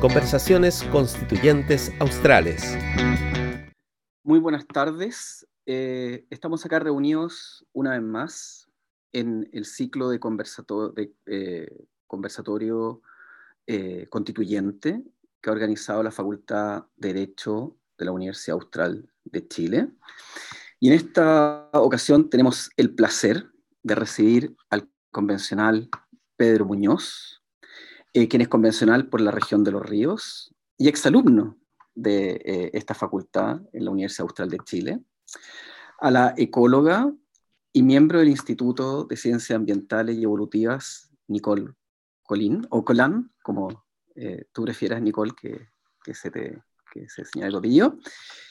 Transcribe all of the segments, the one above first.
Conversaciones Constituyentes Australes. Muy buenas tardes. Eh, estamos acá reunidos una vez más en el ciclo de, eh, conversatorio eh, constituyente que ha organizado la Facultad de Derecho de la Universidad Austral de Chile. Y en esta ocasión tenemos el placer de recibir al convencional Pedro Muñoz, eh, quien es convencional por la región de los ríos y exalumno de eh, esta facultad en la Universidad Austral de Chile, a la ecóloga y miembro del Instituto de Ciencias Ambientales y Evolutivas, Nicole Colín, o Colán, como eh, tú prefieras, Nicole, que, que se te que se señala el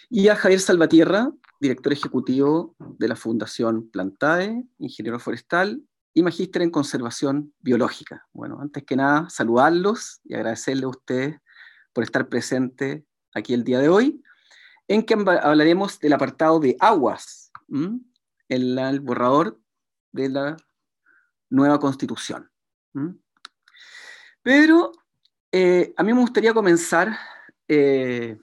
y a Javier Salvatierra, director ejecutivo de la Fundación Plantae, ingeniero forestal y magíster en conservación biológica. Bueno, antes que nada, saludarlos y agradecerle a ustedes por estar presentes aquí el día de hoy, en que hablaremos del apartado de aguas, en el borrador de la nueva constitución. Pero eh, a mí me gustaría comenzar eh,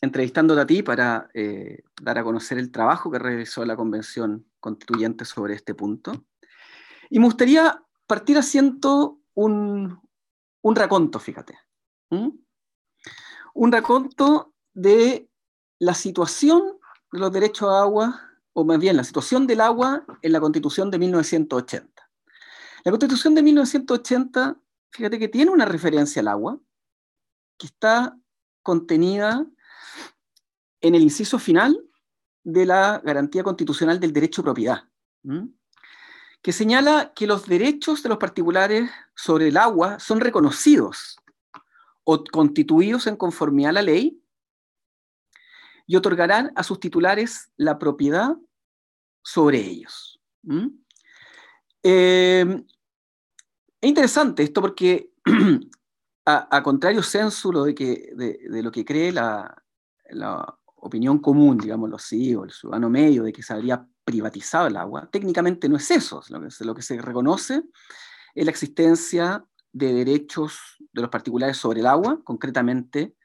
entrevistándote a ti para eh, dar a conocer el trabajo que realizó la Convención Constituyente sobre este punto. Y me gustaría partir haciendo un, un raconto, fíjate. Un raconto de la situación de los derechos a agua, o más bien la situación del agua en la Constitución de 1980. La Constitución de 1980, fíjate que tiene una referencia al agua, que está contenida en el inciso final de la garantía constitucional del derecho a propiedad, que señala que los derechos de los particulares sobre el agua son reconocidos o constituidos en conformidad a la ley y otorgarán a sus titulares la propiedad sobre ellos. Eh, es interesante esto porque, a, contrario censo de, de, lo que cree la opinión común, digámoslo así, o el ciudadano medio de que se habría privatizado el agua, técnicamente no es eso. Lo que, lo que se reconoce es la existencia de derechos de los particulares sobre el agua, concretamente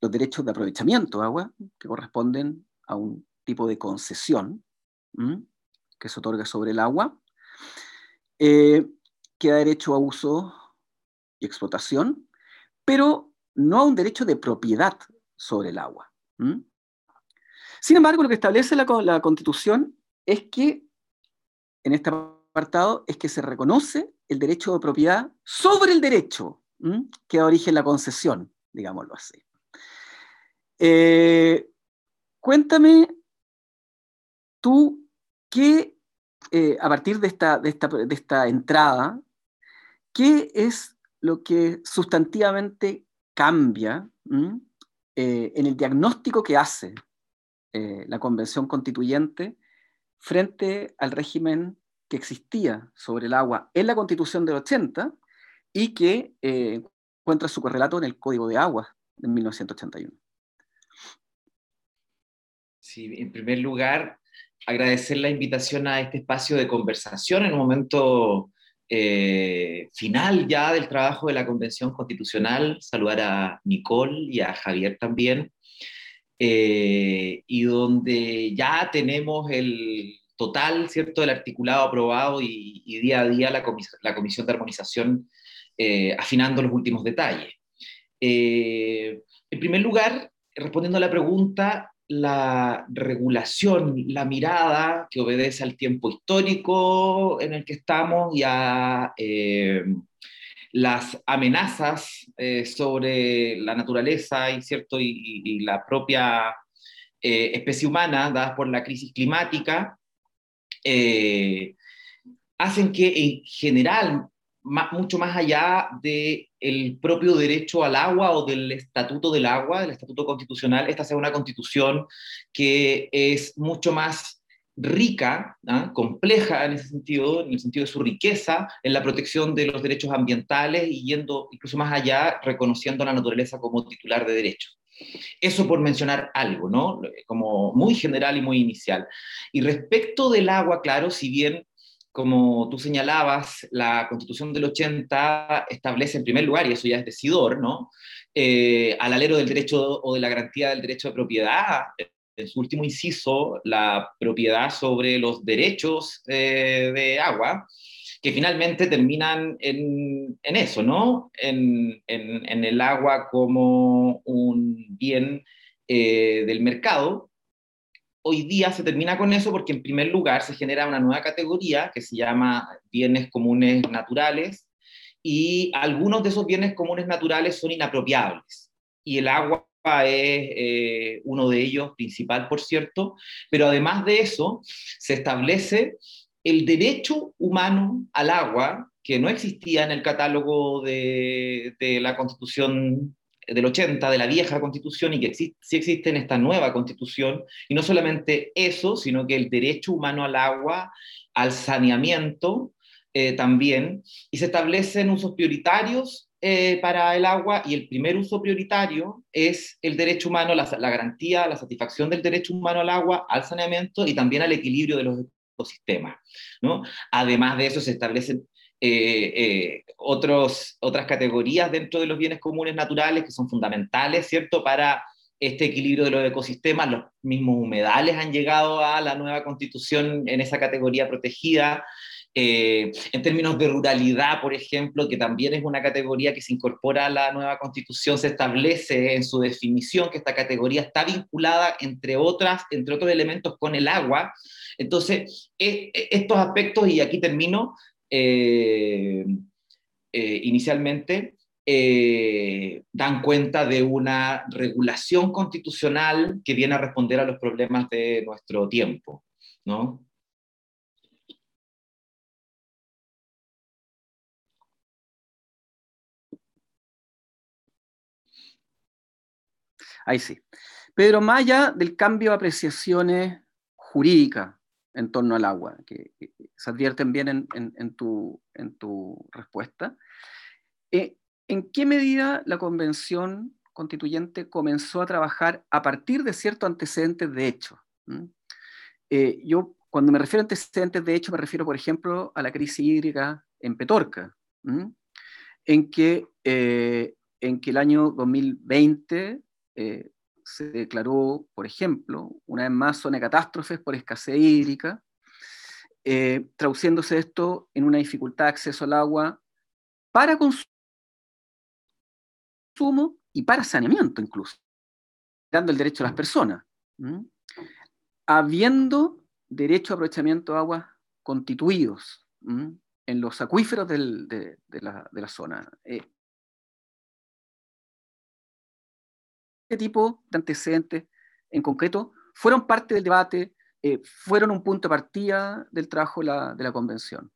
los derechos de aprovechamiento de agua, que corresponden a un tipo de concesión que se otorga sobre el agua, eh, que da derecho a uso y explotación, pero no a un derecho de propiedad sobre el agua. Sin embargo, lo que establece la, Constitución es que, en este apartado, es que se reconoce el derecho de propiedad sobre el derecho que da origen la concesión, digámoslo así. Eh, cuéntame tú qué, eh, a partir de esta, de, esta, entrada, qué es lo que sustantivamente cambia eh, en el diagnóstico que hace eh, la Convención Constituyente frente al régimen que existía sobre el agua en la Constitución del 80 y que eh, encuentra su correlato en el Código de Agua de 1981. Sí, en primer lugar, agradecer la invitación a este espacio de conversación en un momento eh, final ya del trabajo de la Convención Constitucional, saludar a Nicole y a Javier también, eh, y donde ya tenemos el total, ¿cierto?, del articulado aprobado y, día a día la, Comisión de Armonización eh, afinando los últimos detalles. en primer lugar, respondiendo a la pregunta, la regulación, la mirada que obedece al tiempo histórico en el que estamos y a eh, las amenazas eh, sobre la naturaleza y, ¿cierto? y, la propia eh, especie humana dadas por la crisis climática, hacen que en general mucho más allá del el propio derecho al agua o del estatuto del agua, del estatuto constitucional, esta sea una constitución que es mucho más rica, ¿ah? compleja en ese sentido, en el sentido de su riqueza, en la protección de los derechos ambientales y yendo incluso más allá, reconociendo a la naturaleza como titular de derechos. Eso por mencionar algo, ¿no? Como muy general y muy inicial. Y respecto del agua, claro, si bien como tú señalabas, la Constitución del 80 establece en primer lugar, y eso ya es decidor, ¿no? Eh, al alero del derecho o de la garantía del derecho de propiedad, en su último inciso, la propiedad sobre los derechos eh, de agua, que finalmente terminan en, eso, ¿no? En, el agua como un bien eh, del mercado, hoy día se termina con eso porque en primer lugar se genera una nueva categoría que se llama bienes comunes naturales y algunos de esos bienes comunes naturales son inapropiables y el agua es eh, uno de ellos, principal por cierto, pero además de eso se establece el derecho humano al agua que no existía en el catálogo de, de la Constitución del 80, de la vieja constitución, y que sí existe en esta nueva constitución, y no solamente eso, sino que el derecho humano al agua, al saneamiento eh, también, y se establecen usos prioritarios eh, para el agua, y el primer uso prioritario es el derecho humano, la, garantía, la satisfacción del derecho humano al agua, al saneamiento y también al equilibrio de los ecosistemas. Además de eso, se establecen eh, eh, otras categorías dentro de los bienes comunes naturales que son fundamentales, ¿cierto?, para este equilibrio de los ecosistemas. Los mismos humedales han llegado a la nueva constitución en esa categoría protegida. Eh, en términos de ruralidad, por ejemplo, que también es una categoría que se incorpora a la nueva constitución, se establece en su definición que esta categoría está vinculada, entre, otras, entre otros elementos, con el agua. Entonces, estos aspectos, y aquí termino, eh, eh, inicialmente eh, dan cuenta de una regulación constitucional que viene a responder a los problemas de nuestro tiempo, ¿no? Ahí sí. Pedro, Maya del cambio de apreciaciones jurídicas en torno al agua, que, se advierten bien en, tu, respuesta. Eh, ¿En qué medida la Convención Constituyente comenzó a trabajar a partir de ciertos antecedentes de hecho? ¿Mm? Eh, yo, cuando me refiero a antecedentes de hecho, me refiero, por ejemplo, a la crisis hídrica en Petorca, en, que, eh, en que el año 2020 se declaró, por ejemplo, una vez más zona de catástrofes por escasez hídrica, eh, traduciéndose esto en una dificultad de acceso al agua para consumo y para saneamiento incluso, dando el derecho a las personas, habiendo derecho a aprovechamiento de agua constituidos en los acuíferos de, la, zona. Eh, tipo de antecedentes en concreto fueron parte del debate, eh, fueron un punto de partida del trabajo de la, convención.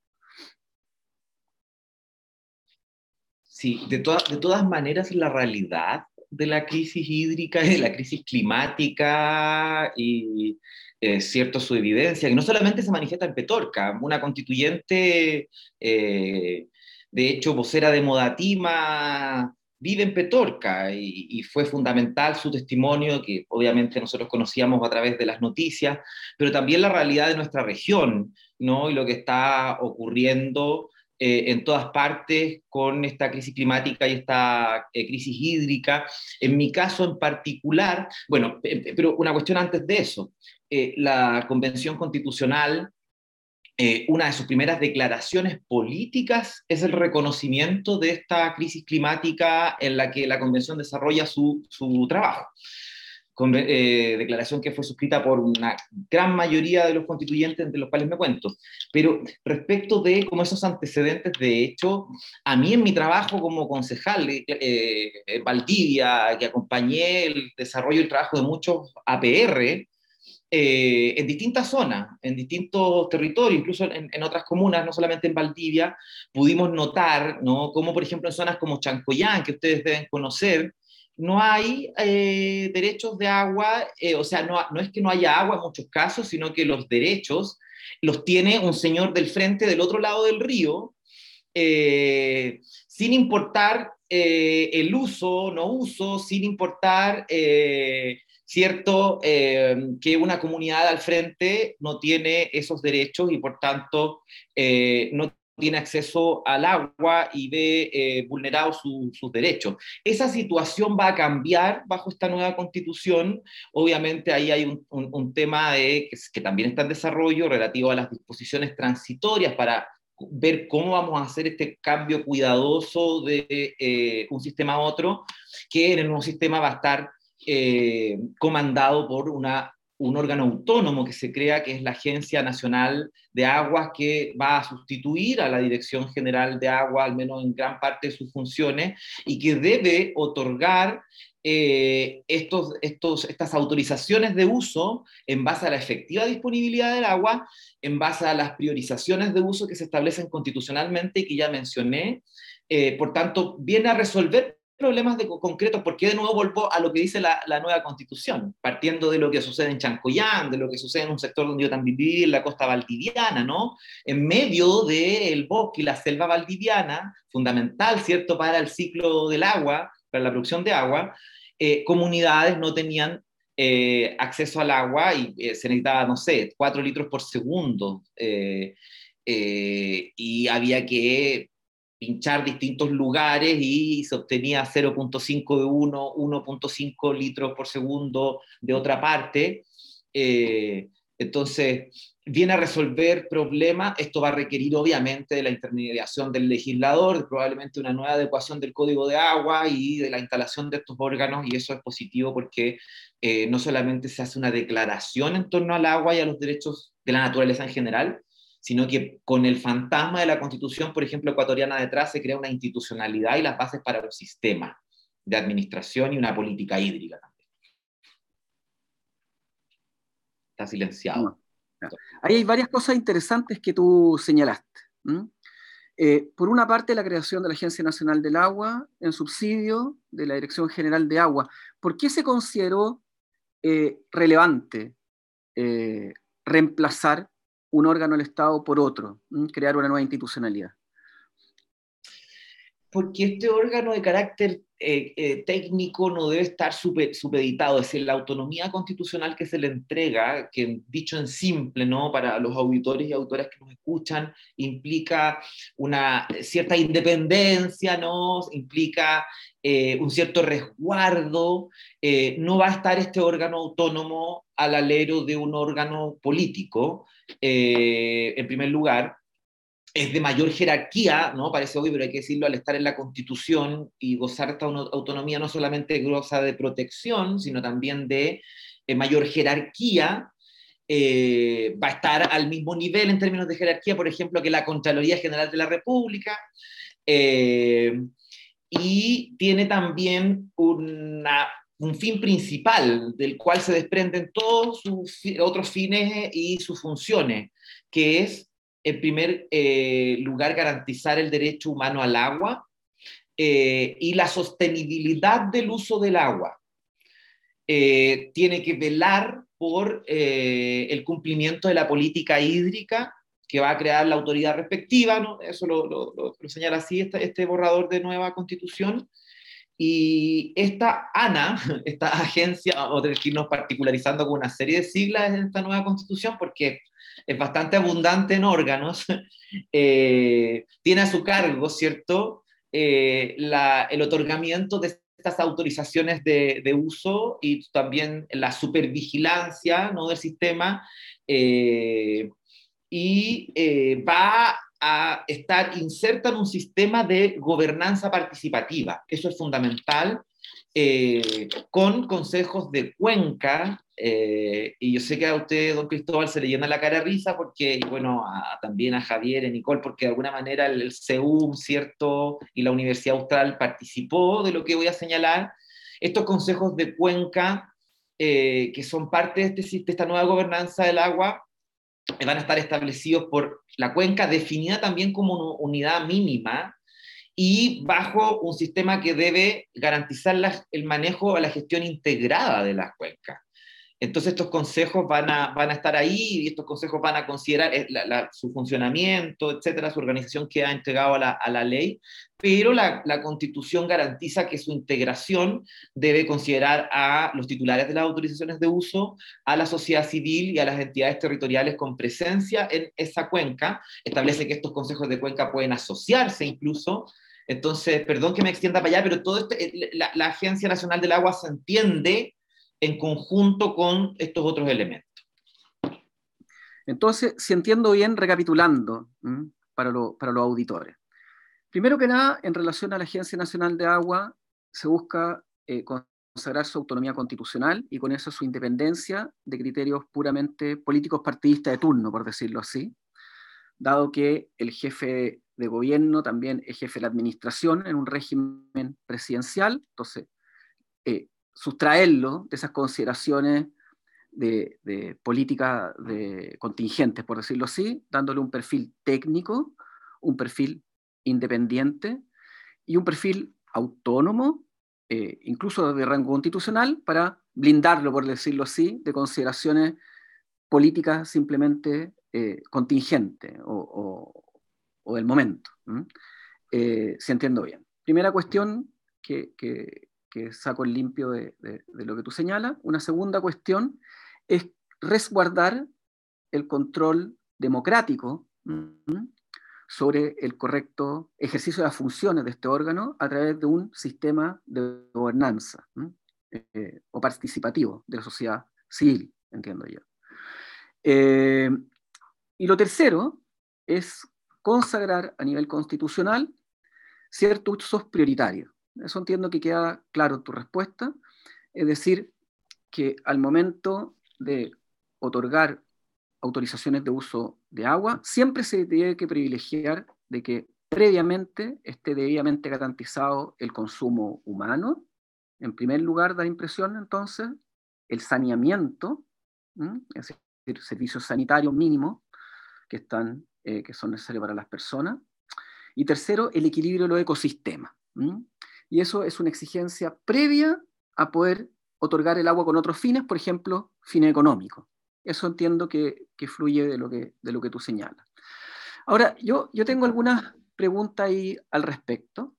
Sí, de, de todas maneras la realidad de la crisis hídrica y de la crisis climática y eh, cierto su evidencia, que no solamente se manifiesta en Petorca, una constituyente, eh, de hecho, vocera de Modatima, vive en Petorca y, fue fundamental su testimonio, que obviamente nosotros conocíamos a través de las noticias, pero también la realidad de nuestra región, ¿no? Y lo que está ocurriendo eh, en todas partes con esta crisis climática y esta eh, crisis hídrica. En mi caso en particular, bueno, pero una cuestión antes de eso, eh, la Convención Constitucional eh, una de sus primeras declaraciones políticas es el reconocimiento de esta crisis climática en la que la Convención desarrolla su, trabajo. Eh, declaración que fue suscrita por una gran mayoría de los constituyentes, entre los cuales me cuento. Pero respecto de como esos antecedentes, de hecho, a mí en mi trabajo como concejal eh, en Valdivia, que acompañé el desarrollo y el trabajo de muchos APR, eh, en distintas zonas, en distintos territorios, incluso en, otras comunas, no solamente en Valdivia, pudimos notar, ¿no? Como por ejemplo en zonas como Chancoyán, que ustedes deben conocer, no hay eh, derechos de agua, eh, o sea, no, no es que no haya agua en muchos casos, sino que los derechos los tiene un señor del frente del otro lado del río, sin importar el uso, no uso, sin importar cierto eh, que una comunidad al frente no tiene esos derechos y por tanto eh, no tiene acceso al agua y ve eh, vulnerados sus derechos. Esa situación va a cambiar bajo esta nueva constitución. Obviamente ahí hay un, tema de, que, también está en desarrollo relativo a las disposiciones transitorias para ver cómo vamos a hacer este cambio cuidadoso de eh, un sistema a otro, que en el nuevo sistema va a estar eh, comandado por un órgano autónomo que se crea, que es la Agencia Nacional de Aguas, que va a sustituir a la Dirección General de Agua, al menos en gran parte de sus funciones, y que debe otorgar eh, estos, estos, estas autorizaciones de uso en base a la efectiva disponibilidad del agua, en base a las priorizaciones de uso que se establecen constitucionalmente y que ya mencioné. Eh, por tanto, viene a resolver problemas de, concretos, porque de nuevo vuelvo a lo que dice la, nueva constitución, partiendo de lo que sucede en Chancoyán, de lo que sucede en un sector donde yo también viví, en la costa valdiviana, ¿no? En medio del bosque y la selva valdiviana, fundamental, ¿cierto?, para el ciclo del agua, para la producción de agua, eh, comunidades no tenían eh, acceso al agua y eh, se necesitaba, no sé, cuatro litros por segundo. y había que pinchar distintos lugares y se obtenía 0.5 de uno, 1.5 litros por segundo de otra parte. Eh, entonces, viene a resolver problemas. Esto va a requerir obviamente de la intermediación del legislador, probablemente una nueva adecuación del código de agua y de la instalación de estos órganos, y eso es positivo porque eh, no solamente se hace una declaración en torno al agua y a los derechos de la naturaleza en general, sino que con el fantasma de la constitución, por ejemplo, ecuatoriana detrás, se crea una institucionalidad y las bases para un sistema de administración y una política hídrica también. Está silenciado. Ahí hay varias cosas interesantes que tú señalaste. Eh, por una parte, la creación de la Agencia Nacional del Agua en subsidio de la Dirección General de Agua. ¿Por qué se consideró eh, relevante eh, reemplazar un órgano del Estado por otro, crear una nueva institucionalidad. Porque este órgano de carácter eh, eh, técnico no debe estar supeditado, es decir, la autonomía constitucional que se le entrega, que dicho en simple, ¿no? Para los auditores y autoras que nos escuchan, implica una cierta independencia, ¿no? Implica eh, un cierto resguardo, no va a estar este órgano autónomo al alero de un órgano político, en primer lugar, es de mayor jerarquía, ¿no? Parece obvio, pero hay que decirlo, al estar en la Constitución y gozar esta autonomía no solamente goza de protección, sino también de eh, mayor jerarquía, eh, va a estar al mismo nivel en términos de jerarquía, por ejemplo, que la Contraloría General de la República, y tiene también un fin principal del cual se desprenden todos sus otros fines y sus funciones, que es, en primer eh, lugar, garantizar el derecho humano al agua eh, y la sostenibilidad del uso del agua. Eh, tiene que velar por el cumplimiento de la política hídrica que va a crear la autoridad respectiva, ¿no? eso lo, señala así este, este borrador de nueva constitución, y esta ANA, esta agencia, vamos a tener que irnos particularizando con una serie de siglas en esta nueva constitución porque es bastante abundante en órganos, eh, tiene a su cargo, ¿cierto?, eh, el otorgamiento de estas autorizaciones de, de, uso y también la supervigilancia ¿no? del sistema eh, y va a estar inserta en un sistema de gobernanza participativa. Eso es fundamental, eh, con consejos de cuenca, eh, y yo sé que a usted, don Cristóbal, se le llena la cara de risa, porque, bueno, también a Javier y Nicole, porque de alguna manera el, CEUM, ¿cierto? Y la Universidad Austral participó de lo que voy a señalar. Estos consejos de cuenca, eh, que son parte de, este, de esta nueva gobernanza del agua, van a estar establecidos por la cuenca, definida también como unidad mínima y bajo un sistema que debe garantizar el manejo a la gestión integrada de las cuencas. Entonces estos consejos van a, van a estar ahí y estos consejos van a considerar eh, su funcionamiento, etcétera, su organización que ha entregado a la, a la ley, pero la, la, constitución garantiza que su integración debe considerar a los titulares de las autorizaciones de uso, a la sociedad civil y a las entidades territoriales con presencia en esa cuenca. Establece que estos consejos de cuenca pueden asociarse incluso entonces, perdón que me extienda para allá, pero todo esto, eh, la, Agencia Nacional del Agua se entiende en conjunto con estos otros elementos. Entonces, si entiendo bien, recapitulando para, para los auditores. Primero que nada, en relación a la Agencia Nacional de Agua, se busca eh, consagrar su autonomía constitucional y con eso su independencia de criterios puramente políticos partidistas de turno, por decirlo así, dado que el jefe de gobierno también es jefe de la administración en un régimen presidencial, entonces eh, sustraerlo de esas consideraciones de, política de contingentes, por decirlo así, dándole un perfil técnico, un perfil independiente y un perfil autónomo, eh, incluso de rango constitucional, para blindarlo, por decirlo así, de consideraciones políticas simplemente eh, contingentes o, del momento. Eh, si entiendo bien. Primera cuestión que, que saco el limpio de, lo que tú señalas. Una segunda cuestión es resguardar el control democrático sobre el correcto ejercicio de las funciones de este órgano a través de un sistema de gobernanza eh, o participativo de la sociedad civil, entiendo yo. Eh, y lo tercero es consagrar a nivel constitucional ciertos usos prioritarios. Eso entiendo que queda claro tu respuesta. Es decir, que al momento de otorgar autorizaciones de uso de agua, siempre se tiene que privilegiar de que previamente esté debidamente garantizado el consumo humano. En primer lugar, da impresión entonces el saneamiento, es decir, servicios sanitarios mínimos que, están, eh, que son necesarios para las personas. Y tercero, el equilibrio de los ecosistemas y eso es una exigencia previa a poder otorgar el agua con otros fines, por ejemplo, fines económicos. Eso entiendo que, fluye de lo que, de lo que tú señalas. Ahora, yo, yo tengo algunas preguntas ahí al respecto.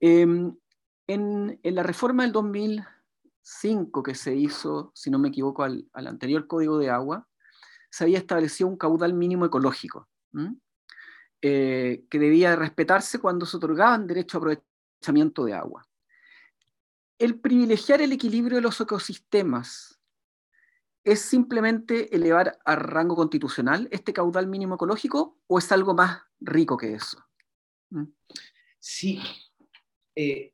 Em, en, la reforma del 2005 que se hizo, si no me equivoco, al, anterior Código de Agua, se había establecido un caudal mínimo ecológico, eh, que debía respetarse cuando se otorgaban derechos a aprovechar de agua. El privilegiar el equilibrio de los ecosistemas es simplemente elevar a rango constitucional este caudal mínimo ecológico o es algo más rico que eso? Sí, eh,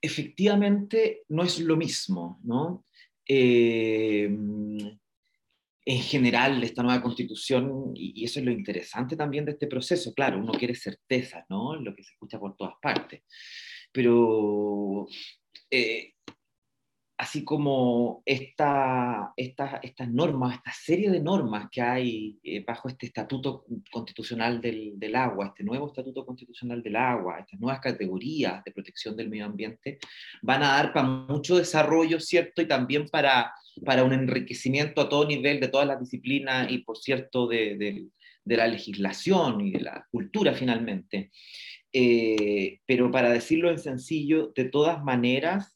efectivamente no es lo mismo, ¿no? Eh, en general, esta nueva constitución, y, eso es lo interesante también de este proceso, claro, uno quiere certeza, ¿no? Lo que se escucha por todas partes, pero eh, así como esta, estas normas, esta serie de normas que hay eh, bajo este estatuto constitucional del, agua, este nuevo estatuto constitucional del agua, estas nuevas categorías de protección del medio ambiente, van a dar para mucho desarrollo, ¿cierto? Y también para, para un enriquecimiento a todo nivel de todas las disciplinas y, por cierto, de, de, de la legislación y de la cultura finalmente. Eh, pero para decirlo en sencillo, de todas maneras,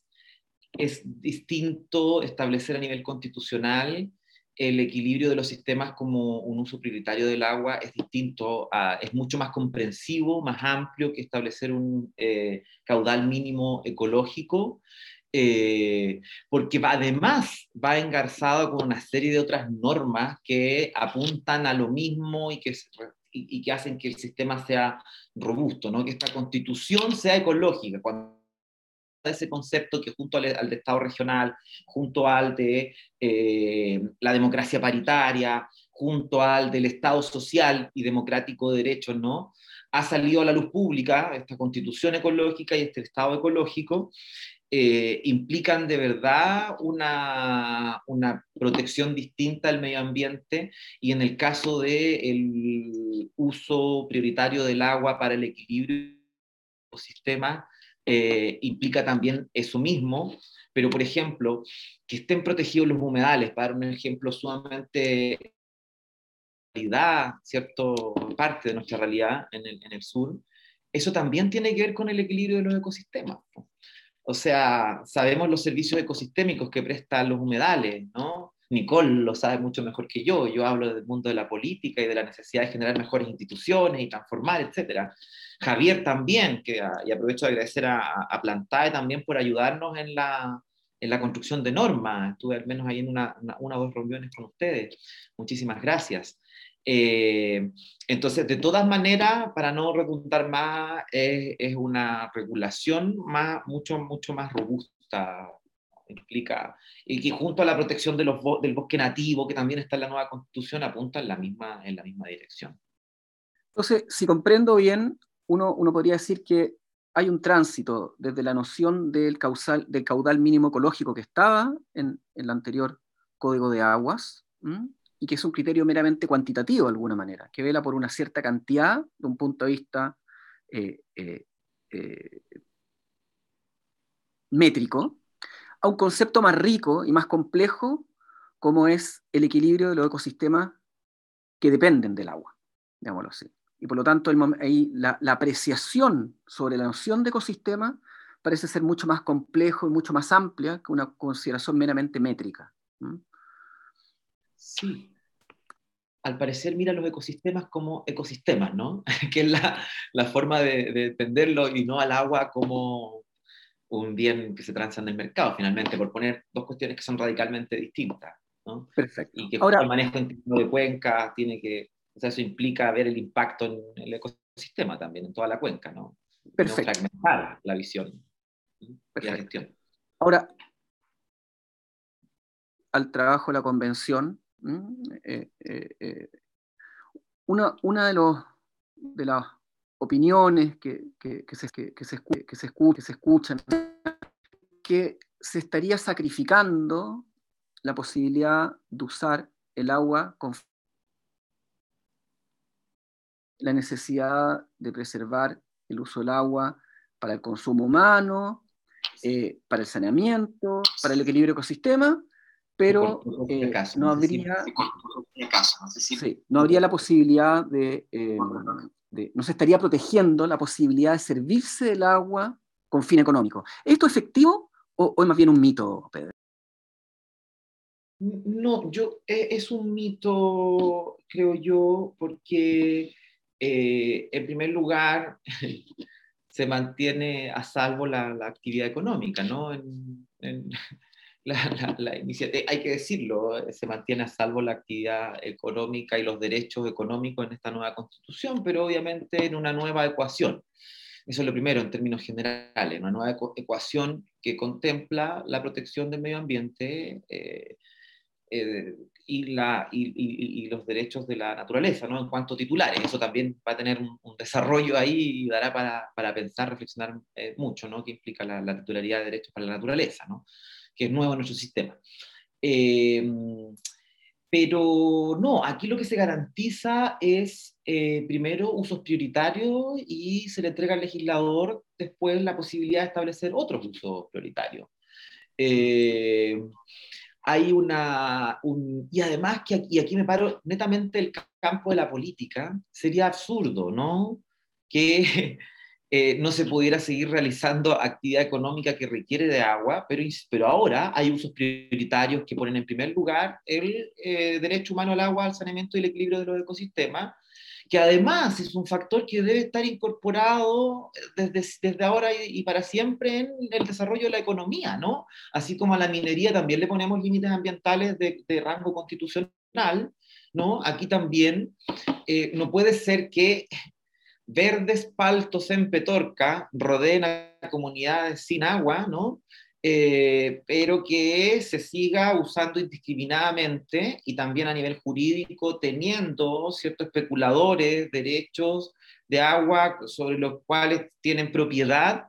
es distinto establecer a nivel constitucional el equilibrio de los sistemas como un uso prioritario del agua, es distinto, es mucho más comprensivo, más amplio que establecer un eh, caudal mínimo ecológico, eh, porque además va engarzado con una serie de otras normas que apuntan a lo mismo y que, y, que hacen que el sistema sea robusto, ¿no? que esta constitución sea ecológica. Ese concepto que junto al, de Estado regional, junto al de eh, la democracia paritaria, junto al del Estado social y democrático de derechos, ¿no? Ha salido a la luz pública esta constitución ecológica y este Estado ecológico, eh, implican de verdad una, una, protección distinta al medio ambiente y en el caso del uso prioritario del agua para el equilibrio del ecosistema, eh, implica también eso mismo, pero por ejemplo, que estén protegidos los humedales, para dar un ejemplo sumamente realidad, cierto parte de nuestra realidad en el, en el sur, eso también tiene que ver con el equilibrio de los ecosistemas. O sea, sabemos los servicios ecosistémicos que prestan los humedales, ¿no? Nicole lo sabe mucho mejor que yo. Yo hablo del mundo de la política y de la necesidad de generar mejores instituciones y transformar, etc. Javier también, que, ah, y aprovecho de agradecer a, a Plantae también por ayudarnos en la, en la construcción de normas. Estuve al menos ahí en una, una, o dos reuniones con ustedes. Muchísimas gracias. Eh, entonces, de todas maneras, para no redundar más, es, es una regulación más, mucho, mucho más robusta, implica, y que junto a la protección de los, del bosque nativo, que también está en la nueva constitución, apunta en la misma, en la misma dirección. Entonces, si comprendo bien, uno, podría decir que hay un tránsito desde la noción del, causal, del caudal mínimo ecológico que estaba en, en el anterior Código de Aguas, y que es un criterio meramente cuantitativo de alguna manera, que vela por una cierta cantidad de un punto de vista eh, eh, eh, métrico, a un concepto más rico y más complejo como es el equilibrio de los ecosistemas que dependen del agua, digámoslo así. Y por lo tanto, ahí la, la, apreciación sobre la noción de ecosistema parece ser mucho más complejo y mucho más amplia que una consideración meramente métrica. Sí. Al parecer mira los ecosistemas como ecosistemas, ¿no? que es la, la forma de, de, entenderlo y no al agua como un bien que se transa en el mercado, finalmente, por poner dos cuestiones que son radicalmente distintas. ¿no? Perfecto. Y que Ahora, el manejo de cuencas tiene que o sea, eso implica ver el impacto en el ecosistema también, en toda la cuenca, ¿no? Perfecto. No fragmentar la visión Perfecto. y la gestión. Ahora, al trabajo de la convención, eh, eh, eh, una, una de, los, de las opiniones que, que, que, se, que, se, que, se, que se escuchan, que se estaría sacrificando la posibilidad de usar el agua con la necesidad de preservar el uso del agua para el consumo humano, eh, para el saneamiento, para el equilibrio ecosistema, pero eh, no, habría, sí, no habría la posibilidad de, eh, de, no se estaría protegiendo la posibilidad de servirse del agua con fin económico. ¿Esto es efectivo o, o es más bien un mito, Pedro? No, yo, es un mito, creo yo, porque eh, en primer lugar, se mantiene a salvo la, la actividad económica, ¿no? En, en la, la, iniciativa, hay que decirlo, se mantiene a salvo la actividad económica y los derechos económicos en esta nueva constitución, pero obviamente en una nueva ecuación. Eso es lo primero en términos generales, una nueva ecuación que contempla la protección del medio ambiente, eh, eh, y, la, y, y, los derechos de la naturaleza, ¿no? En cuanto a titulares, eso también va a tener un, un desarrollo ahí y dará para, para pensar, reflexionar eh, mucho, ¿no? Que implica la, la, titularidad de derechos para la naturaleza, ¿no? Que es nuevo en nuestro sistema. Eh, pero no, aquí lo que se garantiza es, eh, primero, usos prioritarios y se le entrega al legislador después la posibilidad de establecer otros usos prioritarios. Eh, hay una... Un, y además que aquí, y aquí me paro netamente el campo de la política, sería absurdo, ¿no? Que eh, no se pudiera seguir realizando actividad económica que requiere de agua, pero, pero ahora hay usos prioritarios que ponen en primer lugar el eh, derecho humano al agua, al saneamiento y el equilibrio de los ecosistemas, que además es un factor que debe estar incorporado desde, ahora y, para siempre en el desarrollo de la economía, ¿no? Así como a la minería también le ponemos límites ambientales de, de rango constitucional, ¿no? Aquí también eh, no puede ser que verdes paltos en Petorca rodeen a comunidades sin agua, ¿no? Eh, pero que se siga usando indiscriminadamente y también a nivel jurídico, teniendo ciertos especuladores derechos de agua sobre los cuales tienen propiedad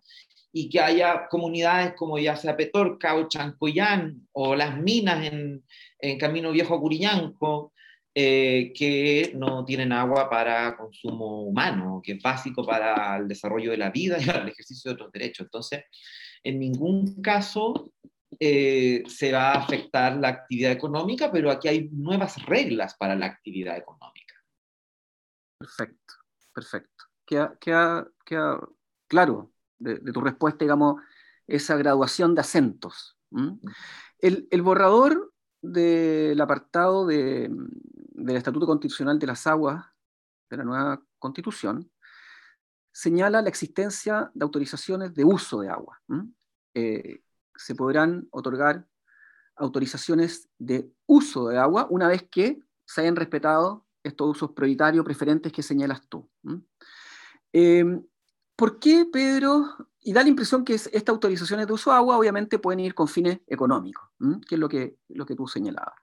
y que haya comunidades como ya sea Petorca o Chancoyán o las minas en, en Camino Viejo a Curiñanco, eh, que no tienen agua para consumo humano, que es básico para el desarrollo de la vida y para el ejercicio de otros derechos. Entonces, en ningún caso eh, se va a afectar la actividad económica, pero aquí hay nuevas reglas para la actividad económica. Perfecto, perfecto. Queda, claro de, tu respuesta, digamos, esa graduación de acentos. El, borrador del apartado de, del Estatuto Constitucional de las Aguas de la nueva Constitución señala la existencia de autorizaciones de uso de agua. Eh, se podrán otorgar autorizaciones de uso de agua una vez que se hayan respetado estos usos prioritarios preferentes que señalas tú. Em, ¿Por qué, Pedro? Y da la impresión que estas autorizaciones de uso de agua obviamente pueden ir con fines económicos, que es lo que, lo que tú señalabas.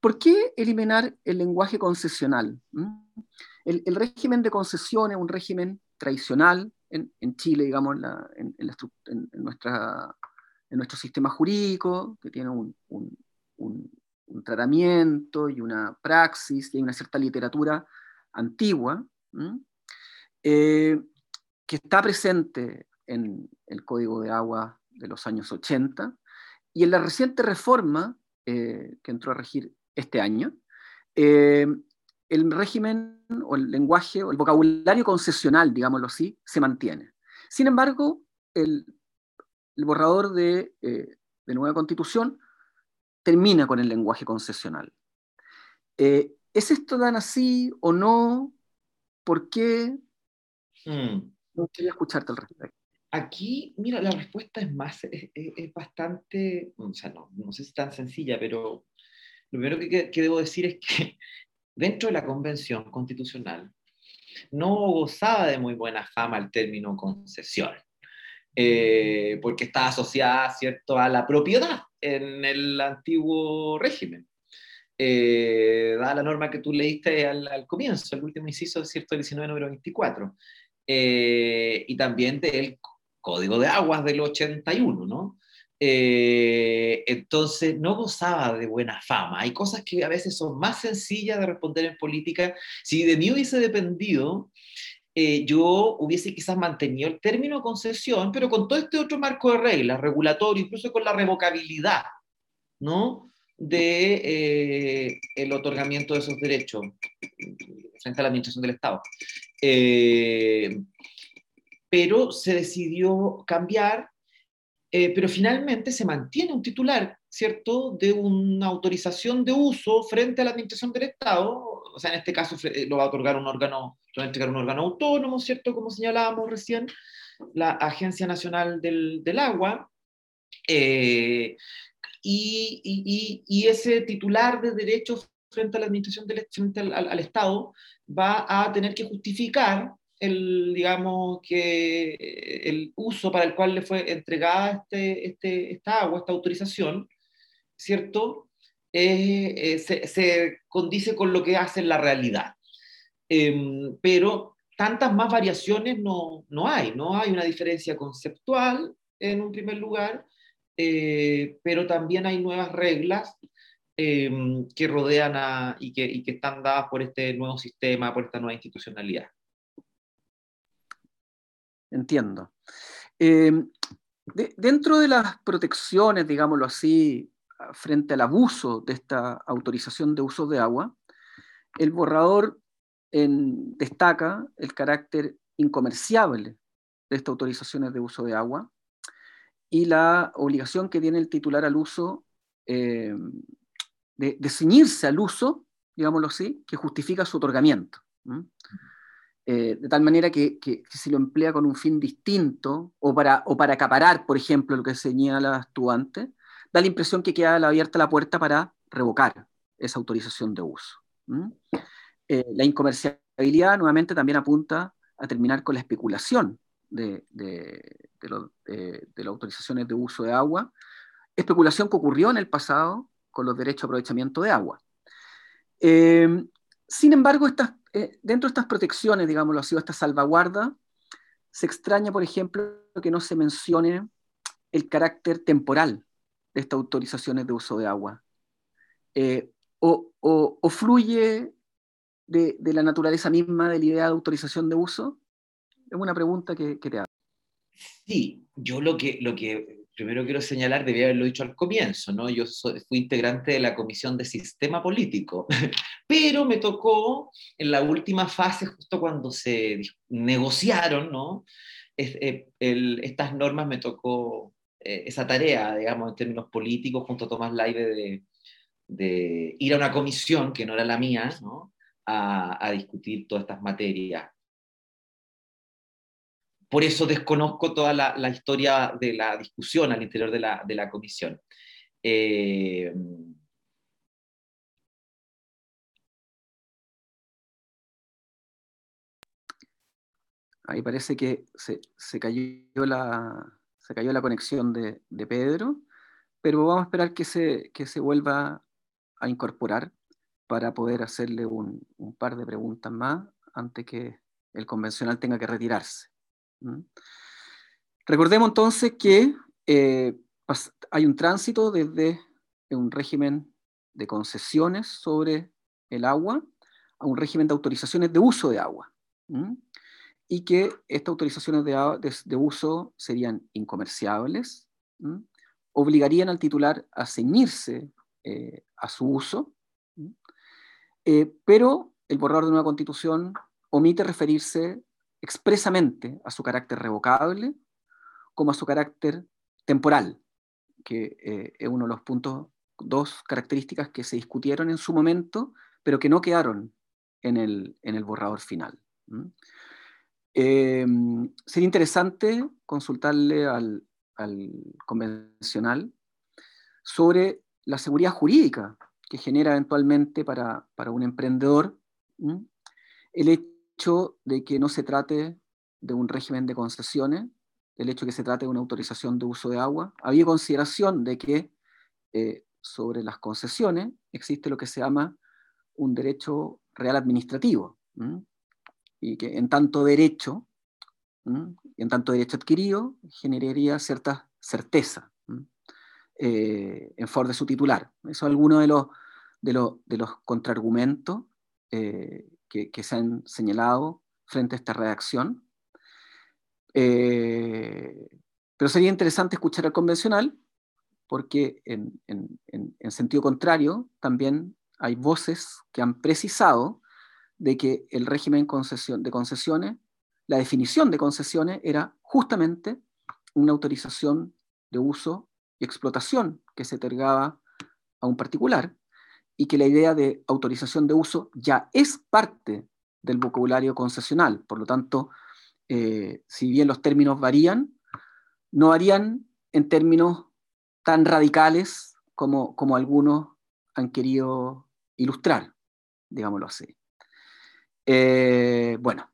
¿Por qué eliminar el lenguaje concesional? El, régimen de concesión es un régimen tradicional en, Chile, digamos, en, nuestro sistema jurídico, que tiene un, tratamiento y una praxis y hay una cierta literatura antigua, eh, que está presente en el Código de Agua de los años 80 y en la reciente reforma eh, que entró a regir este año, eh, el régimen o el lenguaje o el vocabulario concesional, digámoslo así, se mantiene. Sin embargo, el, borrador de, eh, de, nueva constitución termina con el lenguaje concesional. Eh, ¿Es esto tan así o no? ¿Por qué? Hmm. No quería escucharte al respecto. Aquí, mira, la respuesta es más, es, bastante, o sea, no, no, sé si es tan sencilla, pero lo primero que, que, debo decir es que dentro de la Convención Constitucional no gozaba de muy buena fama el término concesión, eh, porque está asociada ¿cierto? a la propiedad en el antiguo régimen. Eh, la norma que tú leíste al, comienzo, el último inciso, ¿cierto? El 19, número 24, eh, y también del Código de Aguas del 81, ¿no? Eh, entonces no gozaba de buena fama. Hay cosas que a veces son más sencillas de responder en política. Si de mí hubiese dependido, eh, yo hubiese quizás mantenido el término concesión, pero con todo este otro marco de reglas, regulatorio, incluso con la revocabilidad, ¿no? de eh, el otorgamiento de esos derechos frente a la administración del Estado. pero se decidió cambiar eh, pero finalmente se mantiene un titular, ¿cierto?, de una autorización de uso frente a la administración del Estado, o sea, en este caso lo va a otorgar un órgano, lo va a entregar un órgano autónomo, ¿cierto?, como señalábamos recién, la Agencia Nacional del, del Agua, eh, y, ese titular de derechos frente a la administración del al Estado va a tener que justificar el, digamos, que el uso para el cual le fue entregada este, este, esta agua, esta autorización, ¿cierto? Eh, se, se, condice con lo que hace en la realidad. Em, pero tantas más variaciones no, no, hay, no hay una diferencia conceptual en un primer lugar, eh, pero también hay nuevas reglas em, que rodean a, y, que, y que están dadas por este nuevo sistema, por esta nueva institucionalidad. Entiendo. Em, dentro de las protecciones, digámoslo así, frente al abuso de esta autorización de uso de agua, el borrador destaca el carácter incomerciable de estas autorizaciones de uso de agua y la obligación que tiene el titular al uso em, de, ceñirse al uso, digámoslo así, que justifica su otorgamiento. Eh, de tal manera que, si lo emplea con un fin distinto o para, o para acaparar, por ejemplo, lo que señalas tú antes, da la impresión que queda abierta la puerta para revocar esa autorización de uso. Eh, la incomerciabilidad nuevamente también apunta a terminar con la especulación de, de, las autorizaciones de uso de agua, especulación que ocurrió en el pasado con los derechos de aprovechamiento de agua. Eh, sin embargo, estas eh, dentro de estas protecciones, digámoslo así, o esta salvaguarda, se extraña, por ejemplo, que no se mencione el carácter temporal de estas autorizaciones de uso de agua. Eh, o, fluye de, la naturaleza misma de la idea de autorización de uso? Es una pregunta que, te hago. Sí, yo lo que, lo que primero quiero señalar, debía haberlo dicho al comienzo, ¿no? Yo fui integrante de la Comisión de Sistema Político, pero me tocó en la última fase, justo cuando se negociaron, ¿no? Eh, estas normas me tocó eh, esa tarea, digamos, en términos políticos, junto a Tomás Laive, de, ir a una comisión, que no era la mía, ¿no? A discutir todas estas materias por eso desconozco toda la, historia de la discusión al interior de la, comisión. Eh, ahí parece que se, cayó, la, conexión de, Pedro, pero vamos a esperar que se, vuelva a incorporar para poder hacerle un par de preguntas más antes que el convencional tenga que retirarse. Recordemos entonces que eh, hay un tránsito desde un régimen de concesiones sobre el agua a un régimen de autorizaciones de uso de agua. Y que estas autorizaciones de, uso serían incomerciables, obligarían al titular a ceñirse eh, a su uso, eh, pero el borrador de una constitución omite referirse expresamente a su carácter revocable como a su carácter temporal, que eh, es uno de los puntos, dos características que se discutieron en su momento, pero que no quedaron en el, en el borrador final. Em, sería interesante consultarle al, al, convencional sobre la seguridad jurídica que genera eventualmente para, para un emprendedor el hecho de que no se trate de un régimen de concesiones, el hecho de que se trate de una autorización de uso de agua. Había consideración de que eh, sobre las concesiones existe lo que se llama un derecho real administrativo, y que en tanto derecho, en tanto derecho adquirido, generaría cierta certeza eh, en favor de su titular. Eso es alguno de los, de, de los contraargumentos eh, que, se han señalado frente a esta redacción. Eh, pero sería interesante escuchar al convencional, porque en, sentido contrario también hay voces que han precisado de que el régimen de concesiones, la definición de concesiones era justamente una autorización de uso y explotación que se otorgaba a un particular y que la idea de autorización de uso ya es parte del vocabulario concesional. Por lo tanto, eh, si bien los términos varían, no varían en términos tan radicales como, como algunos han querido ilustrar, digámoslo así. Eh, bueno,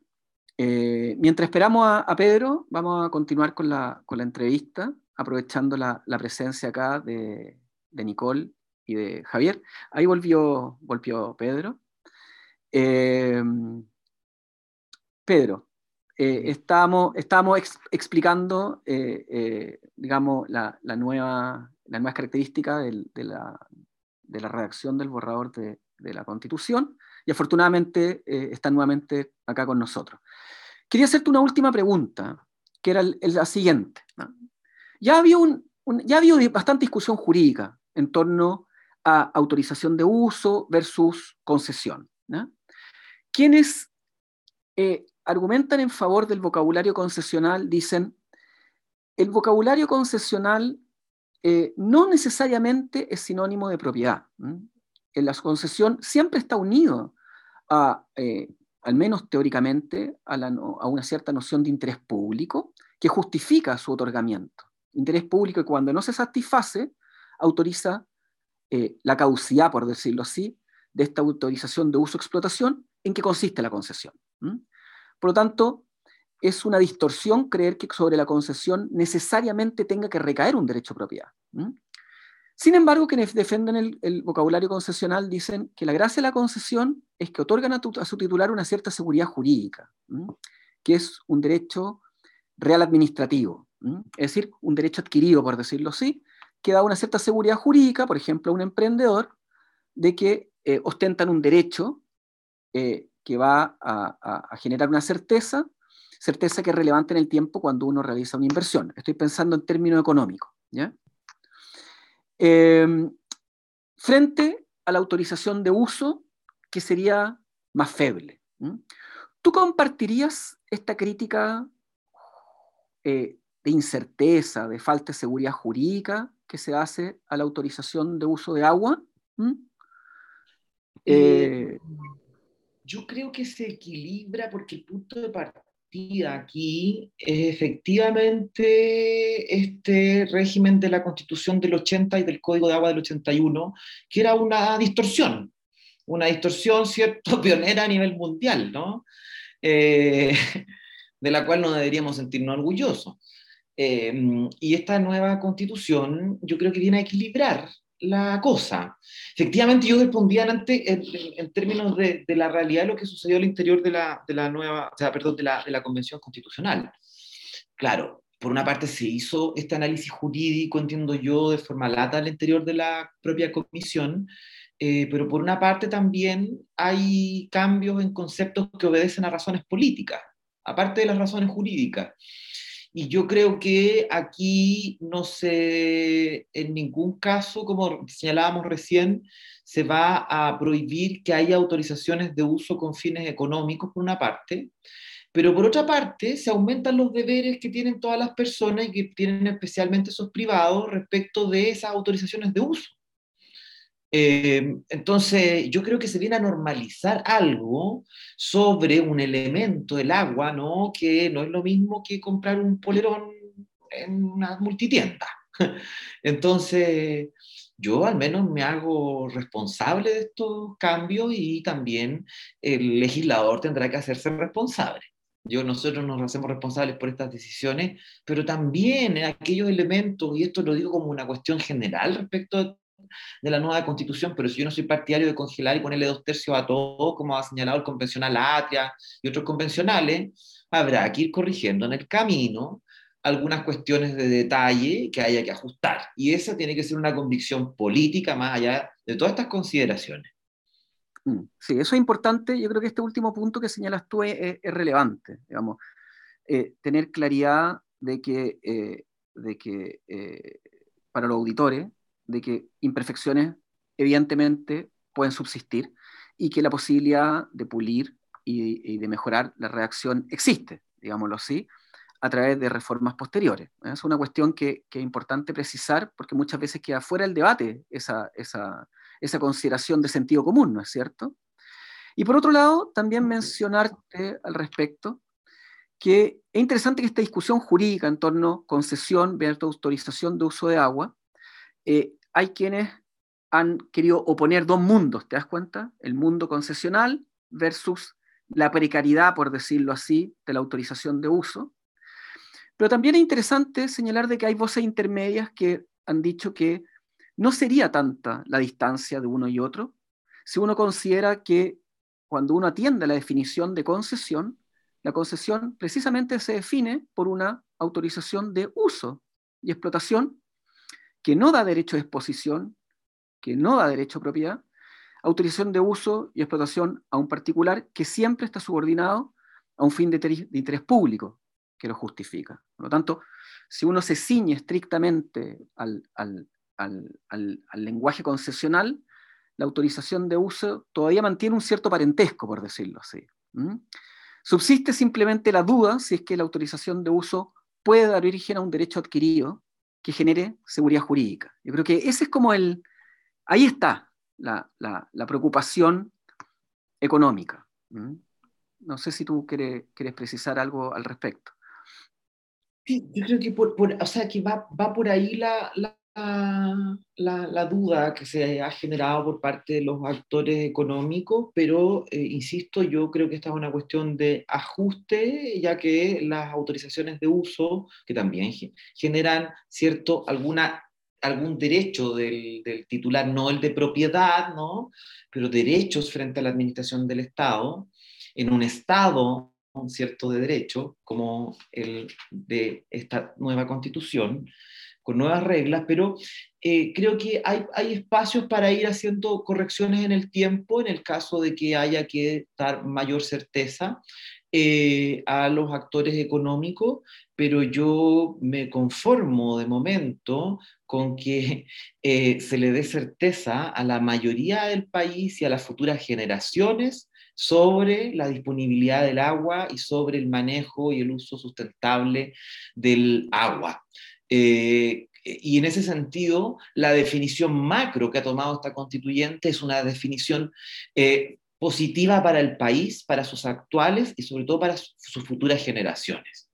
eh, mientras esperamos a, Pedro, vamos a continuar con la, con la entrevista, aprovechando la, la presencia acá de, de Nicole y de Javier. Ahí volvió, volvió Pedro. Eh, Pedro, eh, estábamos, explicando, eh, digamos, la, nueva, la nueva característica de, la, redacción del borrador de, la Constitución y afortunadamente está nuevamente acá con nosotros. Quería hacerte una última pregunta, que era la siguiente. Ya, había un, ya había bastante discusión jurídica en torno autorización de uso versus concesión. Quienes eh, argumentan en favor del vocabulario concesional dicen, el vocabulario concesional eh, no necesariamente es sinónimo de propiedad. En la concesión siempre está unido a, eh, al menos teóricamente, a, a, una cierta noción de interés público que justifica su otorgamiento. Interés público que cuando no se satisface, autoriza eh, la caducidad, por decirlo así, de esta autorización de uso-explotación, en qué consiste la concesión. Por lo tanto, es una distorsión creer que sobre la concesión necesariamente tenga que recaer un derecho a propiedad. Sin embargo, quienes defienden el, vocabulario concesional dicen que la gracia de la concesión es que otorgan a, a su titular una cierta seguridad jurídica, que es un derecho real administrativo, es decir, un derecho adquirido, por decirlo así, que da una cierta seguridad jurídica, por ejemplo, a un emprendedor, de que eh, ostentan un derecho eh, que va a, generar una certeza, certeza que es relevante en el tiempo cuando uno realiza una inversión. Estoy pensando en términos económicos. ¿ya? Em, frente a la autorización de uso que sería más feble. ¿Tú compartirías esta crítica eh, de incerteza, de falta de seguridad jurídica que se hace a la autorización de uso de agua? Eh, yo creo que se equilibra porque el punto de partida aquí es efectivamente este régimen de la Constitución del 80 y del Código de Agua del 81, que era una distorsión, una distorsión, ¿cierto?, pionera a nivel mundial, ¿no? Eh, de la cual no deberíamos sentirnos orgullosos. Eh, y esta nueva constitución yo creo que viene a equilibrar la cosa. Efectivamente, yo respondía antes en, términos de, la realidad de lo que sucedió al interior de la, de la nueva, o sea, perdón, de la, de la Convención Constitucional. Claro, por una parte se hizo este análisis jurídico, entiendo yo, de forma lata al interior de la propia comisión, eh, pero por una parte también hay cambios en conceptos que obedecen a razones políticas, aparte de las razones jurídicas. Y yo creo que aquí no se, en ningún caso, como señalábamos recién, se va a prohibir que haya autorizaciones de uso con fines económicos, por una parte, pero por otra parte se aumentan los deberes que tienen todas las personas y que tienen especialmente esos privados respecto de esas autorizaciones de uso. Eh, entonces, yo creo que se viene a normalizar algo sobre un elemento, el agua, ¿no? que no es lo mismo que comprar un polerón en una multitienda. Entonces, yo al menos me hago responsable de estos cambios y también el legislador tendrá que hacerse responsable. Yo, nosotros nos hacemos responsables por estas decisiones, pero también aquellos elementos, y esto lo digo como una cuestión general respecto a de la nueva constitución, pero si yo no soy partidario de congelar y ponerle dos tercios a todo, como ha señalado el convencional Atria y otros convencionales, habrá que ir corrigiendo en el camino algunas cuestiones de detalle que haya que ajustar. Y esa tiene que ser una convicción política más allá de todas estas consideraciones. Mm, sí, eso es importante. Yo creo que este último punto que señalas tú es, relevante, digamos, eh, tener claridad de que, eh, de que eh, para los auditores de que imperfecciones evidentemente pueden subsistir y que la posibilidad de pulir y, de mejorar la reacción existe, digámoslo así, a través de reformas posteriores. Es una cuestión que, es importante precisar porque muchas veces queda fuera del debate esa, esa, esa consideración de sentido común, ¿no es cierto? Y por otro lado, también mencionarte al respecto que es interesante que esta discusión jurídica en torno a concesión versus autorización de uso de agua eh, hay quienes han querido oponer dos mundos, ¿te das cuenta? El mundo concesional versus la precariedad, por decirlo así, de la autorización de uso. Pero también es interesante señalar de que hay voces intermedias que han dicho que no sería tanta la distancia de uno y otro si uno considera que cuando uno atiende la definición de concesión, la concesión precisamente se define por una autorización de uso y explotación que no da derecho de exposición, que no da derecho a propiedad, autorización de uso y explotación a un particular que siempre está subordinado a un fin de, interés público que lo justifica. Por lo tanto, si uno se ciñe estrictamente al, lenguaje concesional, la autorización de uso todavía mantiene un cierto parentesco, por decirlo así. Subsiste simplemente la duda si es que la autorización de uso puede dar origen a un derecho adquirido que genere seguridad jurídica. Yo creo que ese es como el, ahí está la, preocupación económica. No sé si tú quieres, quieres, precisar algo al respecto. Sí, yo creo que, por, o sea, que va, va por ahí la, la, la, duda que se ha generado por parte de los actores económicos, pero eh, insisto, yo creo que esta es una cuestión de ajuste, ya que las autorizaciones de uso, que también generan cierto, alguna, algún derecho del, del titular, no el de propiedad, ¿no? pero derechos frente a la administración del Estado, en un Estado cierto de derecho, como el de esta nueva constitución, con nuevas reglas, pero eh, creo que hay, hay, espacios para ir haciendo correcciones en el tiempo en el caso de que haya que dar mayor certeza eh, a los actores económicos pero yo me conformo de momento con que eh, se le dé certeza a la mayoría del país y a las futuras generaciones sobre la disponibilidad del agua y sobre el manejo y el uso sustentable del agua. Eh, y en ese sentido, la definición macro que ha tomado esta constituyente es una definición eh, positiva para el país, para sus actuales y sobre todo para sus futuras generaciones.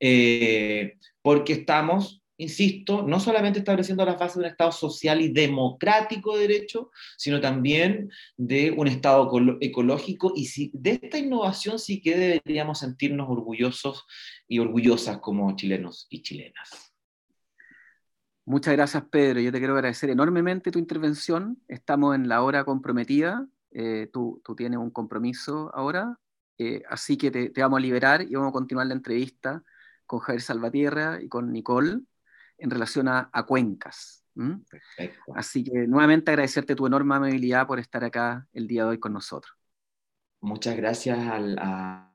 Eh, porque estamos, insisto, no solamente estableciendo las bases de un Estado social y democrático de derecho, sino también de un Estado ecológico y de esta innovación sí que deberíamos sentirnos orgullosos y orgullosas como chilenos y chilenas. Muchas gracias, Pedro. Yo te quiero agradecer enormemente tu intervención. Estamos en la hora comprometida. Eh, tú, tú, tienes un compromiso ahora, eh, así que te, te, vamos a liberar y vamos a continuar la entrevista con Javier Salvatierra y con Nicole en relación a, a cuencas. Así que nuevamente agradecerte tu enorme amabilidad por estar acá el día de hoy con nosotros. Muchas gracias al, a,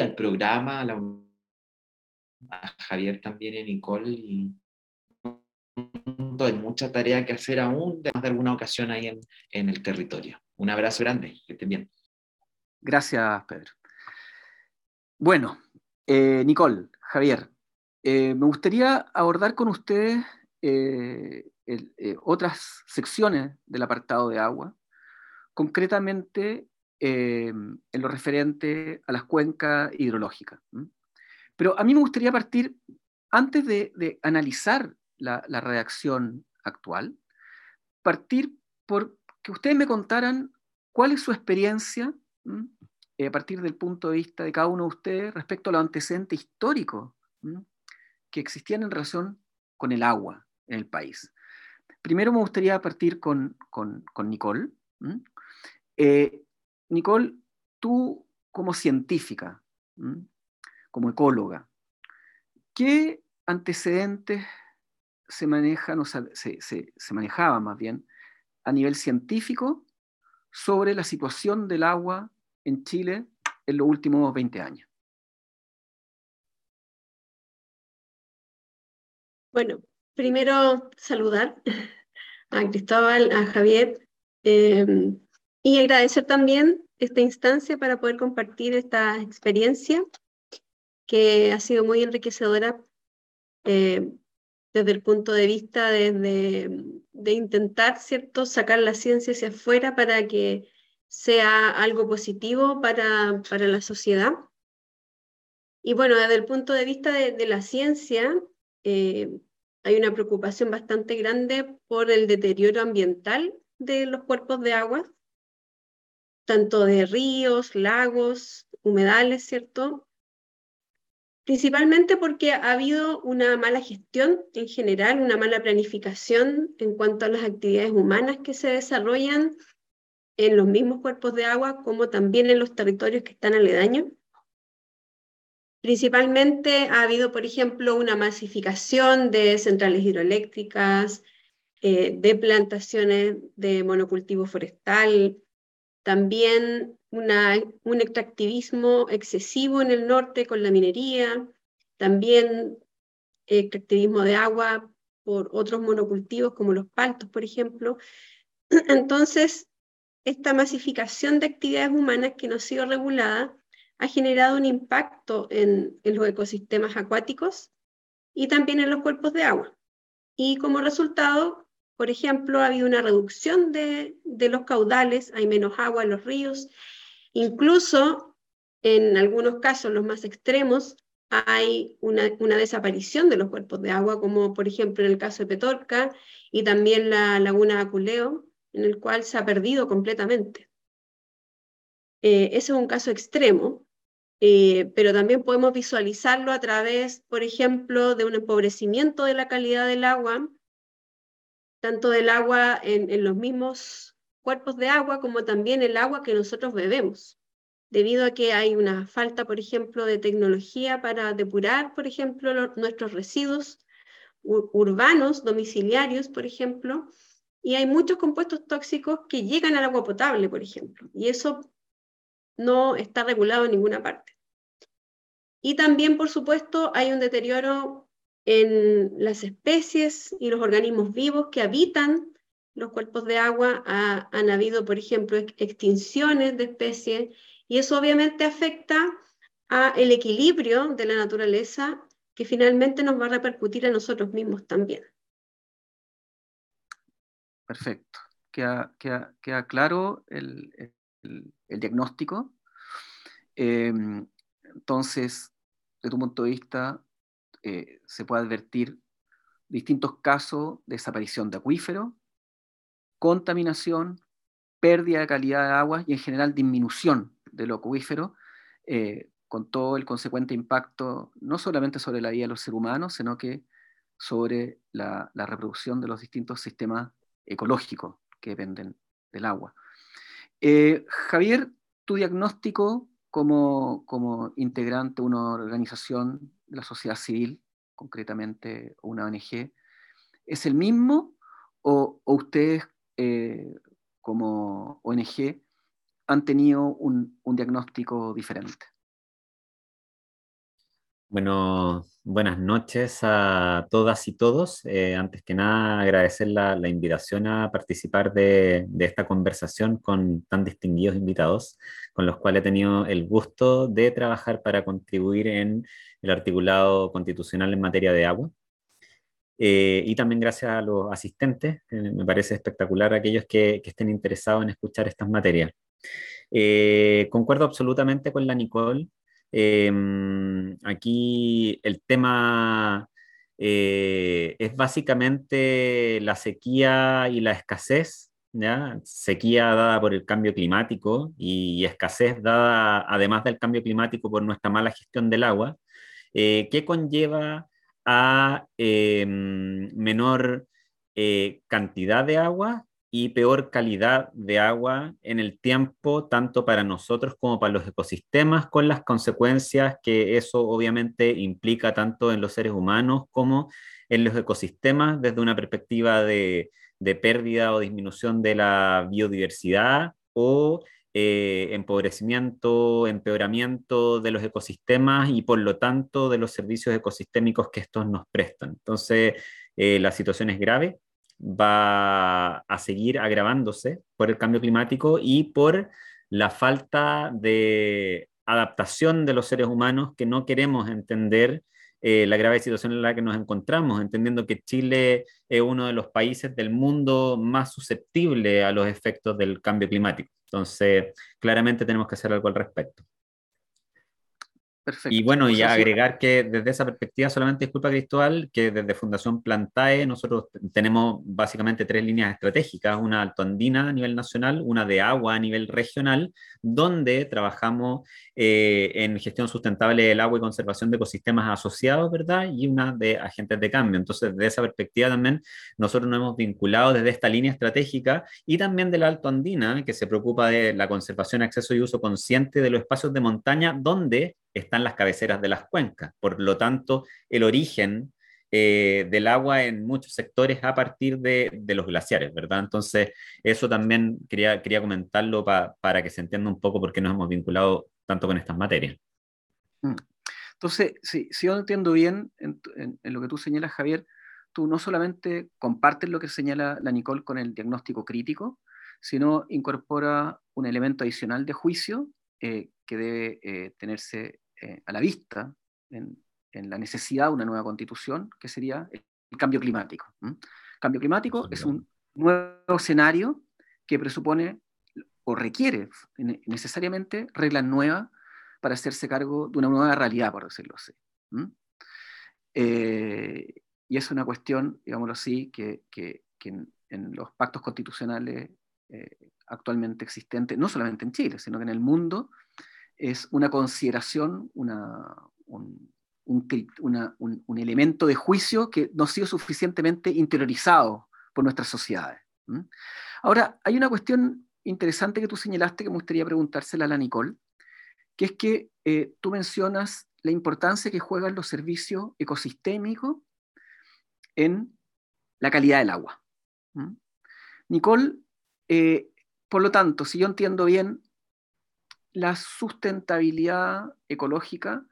al programa, a, la, a Javier también y a Nicole. Y hay mucha tarea que hacer aún, de alguna ocasión ahí en, en el territorio. Un abrazo grande, que estén bien. Gracias, Pedro. Bueno, eh, Nicole, Javier, eh, me gustaría abordar con ustedes eh, otras secciones del apartado de agua, concretamente en lo referente a las cuencas hidrológicas. Pero a mí me gustaría partir, antes de, analizar la, redacción actual, partir por que ustedes me contaran cuál es su experiencia a partir del punto de vista de cada uno de ustedes respecto a los antecedentes históricos que existían en relación con el agua en el país. Primero me gustaría partir con, con, Nicole. Eh, Nicole, tú como científica, como ecóloga, ¿qué antecedentes se manejan, o se, se, se manejaban más bien, a nivel científico sobre la situación del agua en Chile en los últimos 20 años? Bueno, primero saludar a Cristóbal, a Javier em, y agradecer también esta instancia para poder compartir esta experiencia que ha sido muy enriquecedora eh, desde el punto de vista de, intentar ¿cierto? sacar la ciencia hacia afuera para que sea algo positivo para, para la sociedad. Y bueno, desde el punto de vista de, la ciencia, eh, hay una preocupación bastante grande por el deterioro ambiental de los cuerpos de agua, tanto de ríos, lagos, humedales, ¿cierto? Principalmente porque ha habido una mala gestión en general, una mala planificación en cuanto a las actividades humanas que se desarrollan en los mismos cuerpos de agua como también en los territorios que están aledaños. Principalmente ha habido, por ejemplo, una masificación de centrales hidroeléctricas, eh, de plantaciones de monocultivo forestal, también un extractivismo excesivo en el norte con la minería, también extractivismo de agua por otros monocultivos como los paltos, por ejemplo. Entonces, esta masificación de actividades humanas que no ha sido regulada ha generado un impacto en, los ecosistemas acuáticos y también en los cuerpos de agua. Y como resultado, por ejemplo, ha habido una reducción de, los caudales, hay menos agua en los ríos, incluso en algunos casos, los más extremos, hay una, desaparición de los cuerpos de agua, como por ejemplo en el caso de Petorca y también la laguna Aculeo, en el cual se ha perdido completamente. Eh, ese es un caso extremo, eh, pero también podemos visualizarlo a través, por ejemplo, de un empobrecimiento de la calidad del agua, tanto del agua en, en los mismos cuerpos de agua como también el agua que nosotros bebemos, debido a que hay una falta, por ejemplo, de tecnología para depurar, por ejemplo, nuestros residuos urbanos, domiciliarios, por ejemplo, y hay muchos compuestos tóxicos que llegan al agua potable, por ejemplo, y eso no está regulado en ninguna parte. Y también, por supuesto, hay un deterioro en las especies y los organismos vivos que habitan los cuerpos de agua. han habido, por ejemplo, extinciones de especies y eso obviamente afecta a el equilibrio de la naturaleza que finalmente nos va a repercutir a nosotros mismos también. Perfecto. Queda, queda, claro el, diagnóstico. Em, entonces, de tu punto de vista, eh, se puede advertir distintos casos de desaparición de acuífero, contaminación, pérdida de calidad de agua y en general disminución del acuífero, eh, con todo el consecuente impacto no solamente sobre la vida de los seres humanos, sino que sobre la, reproducción de los distintos sistemas ecológicos que dependen del agua. Eh, Javier, tu diagnóstico como, como integrante de una organización de la sociedad civil, concretamente una ONG, ¿es el mismo o, ustedes eh, como ONG han tenido un diagnóstico diferente? Bueno, buenas noches a todas y todos. Eh, antes que nada, agradecer la, invitación a participar de, esta conversación con tan distinguidos invitados, con los cuales he tenido el gusto de trabajar para contribuir en el articulado constitucional en materia de agua. Eh, y también gracias a los asistentes, me parece espectacular aquellos que, estén interesados en escuchar estas materias. Eh, concuerdo absolutamente con la Nicole Em, aquí el tema eh, es básicamente la sequía y la escasez, ¿ya? sequía dada por el cambio climático y, escasez dada además del cambio climático por nuestra mala gestión del agua, eh, que conlleva a em, menor eh, cantidad de agua y peor calidad de agua en el tiempo, tanto para nosotros como para los ecosistemas, con las consecuencias que eso obviamente implica tanto en los seres humanos como en los ecosistemas desde una perspectiva de, pérdida o disminución de la biodiversidad o eh, empobrecimiento, empeoramiento de los ecosistemas y por lo tanto de los servicios ecosistémicos que estos nos prestan. Entonces, eh, la situación es grave va a seguir agravándose por el cambio climático y por la falta de adaptación de los seres humanos que no queremos entender eh, la grave situación en la que nos encontramos, entendiendo que Chile es uno de los países del mundo más susceptible a los efectos del cambio climático. Entonces, claramente tenemos que hacer algo al respecto. Y bueno, y agregar que desde esa perspectiva, solamente disculpa Cristóbal, que desde Fundación Plantae nosotros tenemos básicamente tres líneas estratégicas, una altoandina a nivel nacional, una de agua a nivel regional, donde trabajamos eh, en gestión sustentable del agua y conservación de ecosistemas asociados, ¿verdad? Y una de agentes de cambio. Entonces, desde esa perspectiva también nosotros nos hemos vinculado desde esta línea estratégica y también de la altoandina, que se preocupa de la conservación, acceso y uso consciente de los espacios de montaña, donde están las cabeceras de las cuencas. Por lo tanto, el origen eh, del agua en muchos sectores a partir de, los glaciares, ¿verdad? Entonces, eso también quería, quería comentarlo para que se entienda un poco por qué nos hemos vinculado tanto con estas materias. Mm. Entonces, si yo entiendo bien en, lo que tú señalas, Javier, tú no solamente compartes lo que señala la Nicole con el diagnóstico crítico, sino incorpora un elemento adicional de juicio eh, que debe eh, tenerse eh, a la vista en, la necesidad de una nueva constitución, que sería el, cambio climático. El cambio climático es un nuevo escenario que presupone o requiere necesariamente reglas nuevas para hacerse cargo de una nueva realidad, por decirlo así. Eh, y es una cuestión, digámoslo así, que, en, los pactos constitucionales eh, actualmente existentes, no solamente en Chile, sino que en el mundo, es una consideración, un, elemento de juicio que no ha sido suficientemente interiorizado por nuestras sociedades. Ahora, hay una cuestión interesante que tú señalaste que me gustaría preguntársela a la Nicole, que es que eh, tú mencionas la importancia que juegan los servicios ecosistémicos en la calidad del agua. Nicole, eh, por lo tanto, si yo entiendo bien, la sustentabilidad ecológica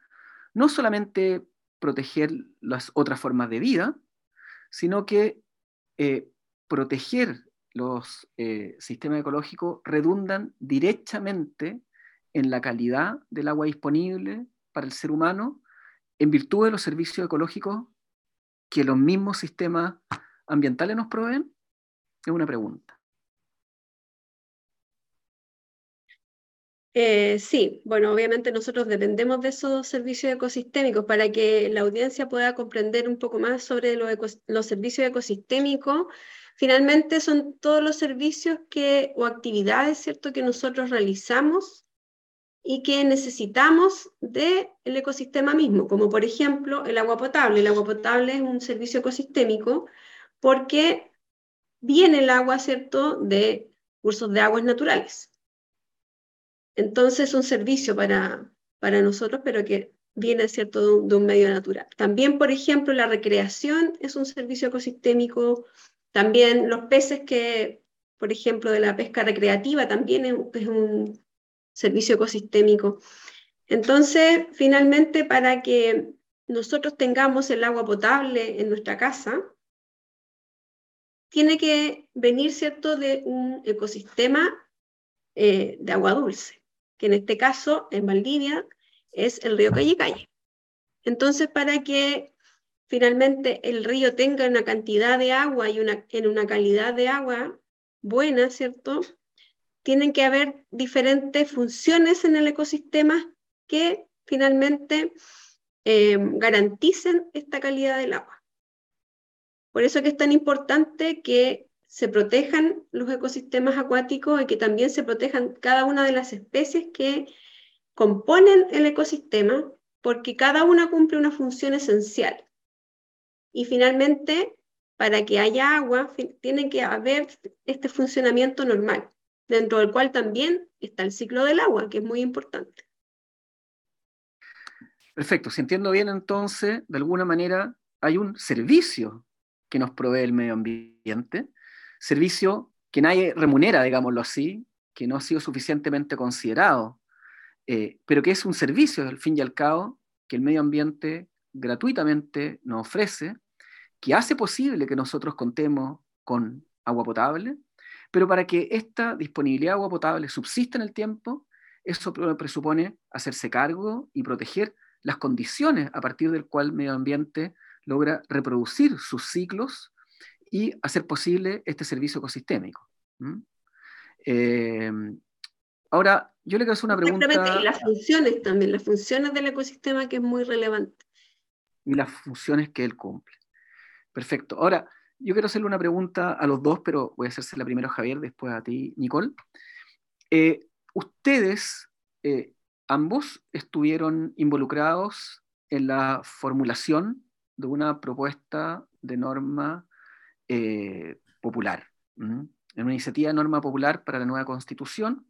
no solamente proteger las otras formas de vida, sino que eh, proteger los eh, sistemas ecológicos redundan directamente en la calidad del agua disponible para el ser humano en virtud de los servicios ecológicos que los mismos sistemas ambientales nos proveen? Es una pregunta. Eh, sí, bueno, obviamente nosotros dependemos de esos servicios ecosistémicos para que la audiencia pueda comprender un poco más sobre los, servicios ecosistémicos. Finalmente son todos los servicios que, o actividades, ¿cierto?, que nosotros realizamos y que necesitamos del ecosistema mismo, como por ejemplo el agua potable. El agua potable es un servicio ecosistémico porque viene el agua, ¿cierto?, de cursos de aguas naturales. Entonces es un servicio para, para nosotros, pero que viene cierto de un, medio natural. También, por ejemplo, la recreación es un servicio ecosistémico. También los peces que, por ejemplo, de la pesca recreativa también es, un servicio ecosistémico. Entonces, finalmente, para que nosotros tengamos el agua potable en nuestra casa, tiene que venir, ¿cierto?, de un ecosistema eh, de agua dulce que en este caso, en Valdivia, es el río Calle Calle. Entonces, para que finalmente el río tenga una cantidad de agua y una, en una calidad de agua buena, ¿cierto? Tienen que haber diferentes funciones en el ecosistema que finalmente eh, garanticen esta calidad del agua. Por eso que es tan importante que se protejan los ecosistemas acuáticos y que también se protejan cada una de las especies que componen el ecosistema, porque cada una cumple una función esencial. Y finalmente, para que haya agua, tiene que haber este funcionamiento normal, dentro del cual también está el ciclo del agua, que es muy importante. Perfecto, si entiendo bien entonces, de alguna manera hay un servicio que nos provee el medio ambiente, servicio que nadie remunera, digámoslo así, que no ha sido suficientemente considerado, eh, pero que es un servicio, al fin y al cabo, que el medio ambiente gratuitamente nos ofrece, que hace posible que nosotros contemos con agua potable, pero para que esta disponibilidad de agua potable subsista en el tiempo, eso presupone hacerse cargo y proteger las condiciones a partir del cual el medio ambiente logra reproducir sus ciclos y hacer posible este servicio ecosistémico. Eh, ahora, yo le quiero hacer una pregunta. Y las funciones también, las funciones del ecosistema que es muy relevante. Y las funciones que él cumple. Perfecto. Ahora, yo quiero hacerle una pregunta a los dos, pero voy a hacérsela primero a Javier, después a ti, Nicole. Eh, ustedes, eh, ambos, estuvieron involucrados en la formulación de una propuesta de norma eh, popular, en una iniciativa de norma popular para la nueva constitución,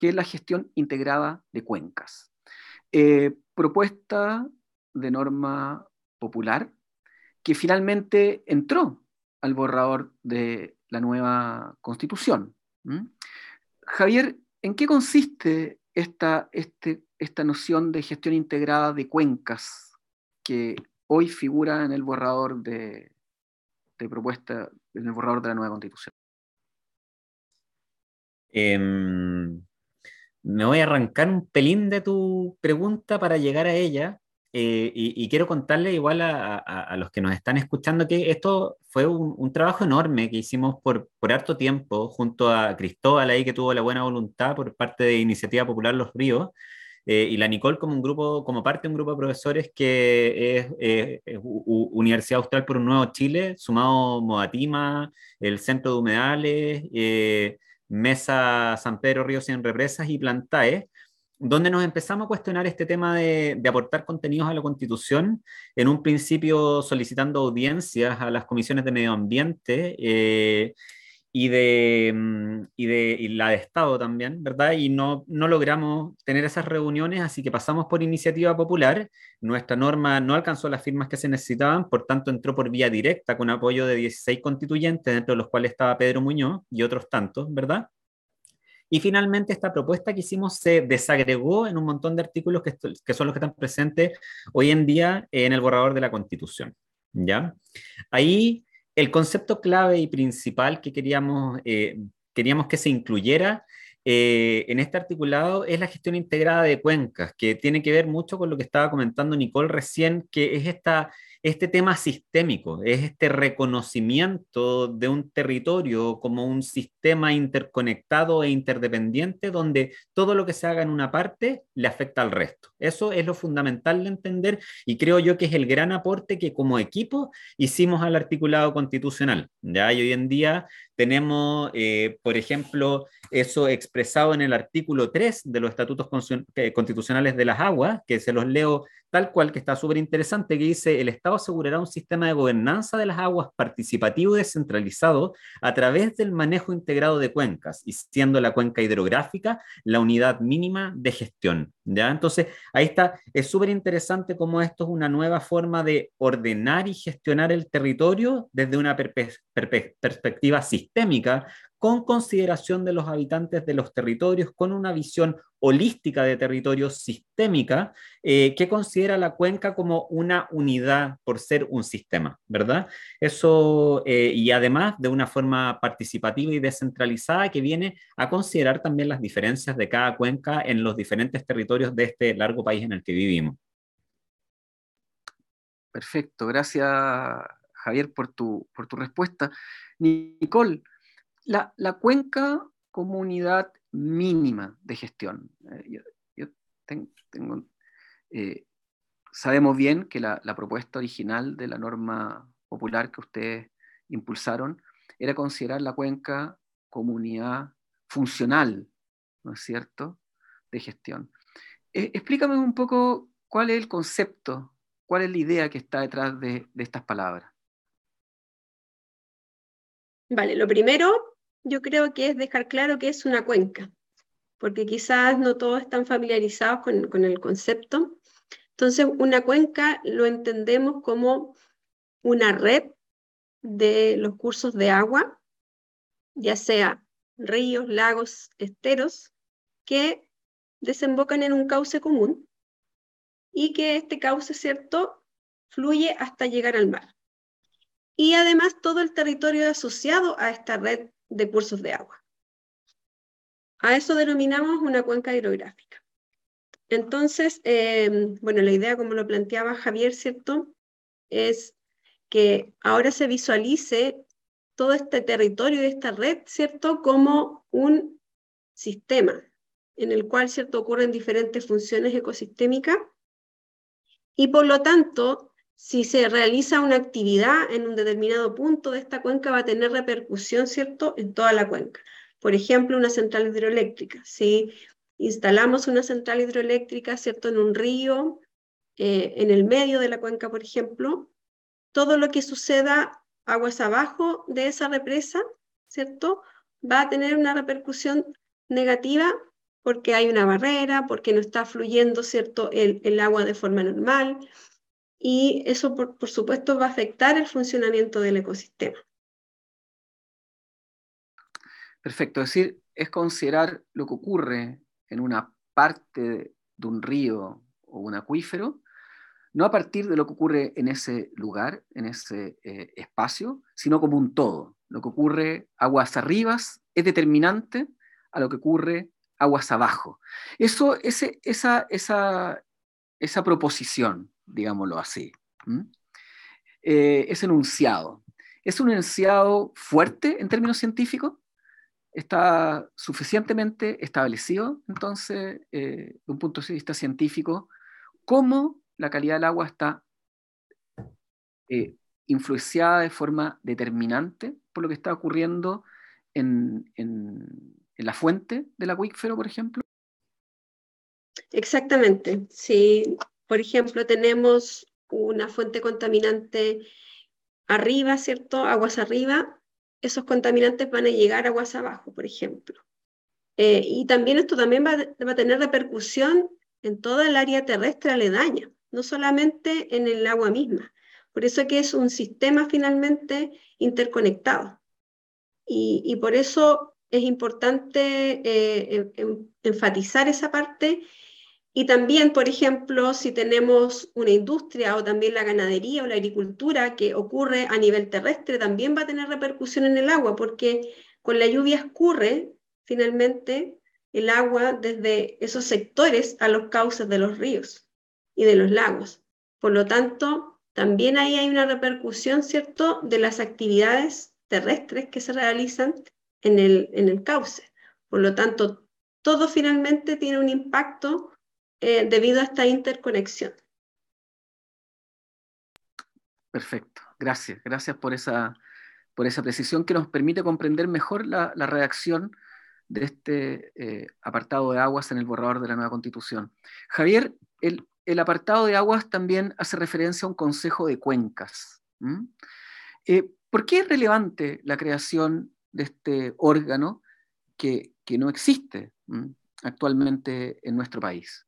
que es la gestión integrada de cuencas. Eh, propuesta de norma popular que finalmente entró al borrador de la nueva constitución. Javier, ¿en qué consiste esta, este, esta noción de gestión integrada de cuencas que hoy figura en el borrador de, propuesta en el borrador de la nueva constitución? Em, me voy a arrancar un pelín de tu pregunta para llegar a ella. Eh, y, quiero contarle igual a, los que nos están escuchando que esto fue un, trabajo enorme que hicimos por, por, harto tiempo junto a Cristóbal ahí que tuvo la buena voluntad por parte de Iniciativa Popular Los Ríos eh, y la Nicole como un grupo, como parte de un grupo de profesores que es, Universidad Austral por un Nuevo Chile, sumado Moatima, el Centro de Humedales, eh, Mesa San Pedro Ríos Sin Represas y Plantae, donde nos empezamos a cuestionar este tema de, de, aportar contenidos a la Constitución, en un principio solicitando audiencias a las comisiones de medio ambiente eh, y de, mm, y de y la de Estado también, ¿verdad? Y no, no logramos tener esas reuniones, así que pasamos por iniciativa popular. Nuestra norma no alcanzó las firmas que se necesitaban, por tanto entró por vía directa con apoyo de 16 constituyentes, dentro de los cuales estaba Pedro Muñoz y otros tantos, ¿verdad? Y finalmente esta propuesta que hicimos se desagregó en un montón de artículos que, que son los que están presentes hoy en día en el borrador de la Constitución. ¿ya? Ahí el concepto clave y principal que queríamos, eh, queríamos que se incluyera eh, en este articulado es la gestión integrada de cuencas, que tiene que ver mucho con lo que estaba comentando Nicole recién, que es esta este tema sistémico, es este reconocimiento de un territorio como un sistema interconectado e interdependiente donde todo lo que se haga en una parte le afecta al resto. Eso es lo fundamental de entender y creo yo que es el gran aporte que como equipo hicimos al articulado constitucional. ¿ya? Hoy en día tenemos, eh, por ejemplo, eso expresado en el artículo 3 de los estatutos eh, constitucionales de las aguas, que se los leo tal cual, que está súper interesante, que dice, el Estado asegurará un sistema de gobernanza de las aguas participativo y descentralizado a través del manejo integrado de cuencas, y siendo la cuenca hidrográfica la unidad mínima de gestión. ¿ya? Entonces, ahí está, es súper interesante cómo esto es una nueva forma de ordenar y gestionar el territorio desde una perspectiva sistémica, con consideración de los habitantes de los territorios, con una visión holística de territorio sistémica, eh, que considera la cuenca como una unidad por ser un sistema, ¿verdad? Eso, eh, y además de una forma participativa y descentralizada que viene a considerar también las diferencias de cada cuenca en los diferentes territorios de este largo país en el que vivimos. Perfecto, gracias Javier por tu, por tu respuesta. Nicole, la, cuenca como unidad mínima de gestión. Eh, yo, tengo, eh, sabemos bien que la, propuesta original de la norma popular que ustedes impulsaron era considerar la cuenca como unidad funcional, ¿no es cierto?, de gestión. Eh, explícame un poco cuál es el concepto, cuál es la idea que está detrás de estas palabras. Vale, lo primero yo creo que es dejar claro que es una cuenca, porque quizás no todos están familiarizados con, el concepto. Entonces, una cuenca lo entendemos como una red de los cursos de agua, ya sea ríos, lagos, esteros, que desembocan en un cauce común y que este cauce, ¿cierto?, fluye hasta llegar al mar. Y además todo el territorio asociado a esta red de cursos de agua. A eso denominamos una cuenca hidrográfica. Entonces, em, bueno, la idea, como lo planteaba Javier, ¿cierto? Es que ahora se visualice todo este territorio y esta red, ¿cierto? Como un sistema en el cual, ¿cierto? Ocurren diferentes funciones ecosistémicas y por lo tanto si se realiza una actividad en un determinado punto de esta cuenca va a tener repercusión, ¿cierto?, en toda la cuenca. Por ejemplo, una central hidroeléctrica. Si instalamos una central hidroeléctrica, ¿cierto?, en un río, eh, en el medio de la cuenca, por ejemplo, todo lo que suceda aguas abajo de esa represa, ¿cierto?, va a tener una repercusión negativa porque hay una barrera, porque no está fluyendo, ¿cierto?, el, el agua de forma normal, y eso, por, supuesto, va a afectar el funcionamiento del ecosistema. Perfecto, es decir, es considerar lo que ocurre en una parte de un río o un acuífero, no a partir de lo que ocurre en ese lugar, en ese eh, espacio, sino como un todo. Lo que ocurre aguas arriba es determinante a lo que ocurre aguas abajo. Eso, ese, esa, esa, esa proposición digámoslo así. Eh, es enunciado. ¿Es un enunciado fuerte en términos científicos? ¿Está suficientemente establecido, entonces, eh, de un punto de vista científico, cómo la calidad del agua está eh, influenciada de forma determinante por lo que está ocurriendo en, en la fuente del acuífero, por ejemplo? Exactamente. Sí, por ejemplo, tenemos una fuente contaminante arriba, ¿cierto? Aguas arriba, esos contaminantes van a llegar a aguas abajo, por ejemplo. Eh, y también esto también va, a tener repercusión en toda el área terrestre aledaña, no solamente en el agua misma. Por eso que es un sistema finalmente interconectado. Y, por eso es importante eh, enfatizar esa parte. Y también, por ejemplo, si tenemos una industria o también la ganadería o la agricultura que ocurre a nivel terrestre, también va a tener repercusión en el agua, porque con la lluvia escurre finalmente el agua desde esos sectores a los cauces de los ríos y de los lagos. Por lo tanto, también ahí hay una repercusión, ¿cierto?, de las actividades terrestres que se realizan en el, en el cauce. Por lo tanto, todo finalmente tiene un impacto eh, debido a esta interconexión. Perfecto, gracias, gracias por esa, por esa precisión que nos permite comprender mejor la, redacción de este eh, apartado de aguas en el borrador de la nueva constitución. Javier, el, apartado de aguas también hace referencia a un consejo de cuencas. Eh, ¿Por qué es relevante la creación de este órgano que no existe actualmente en nuestro país?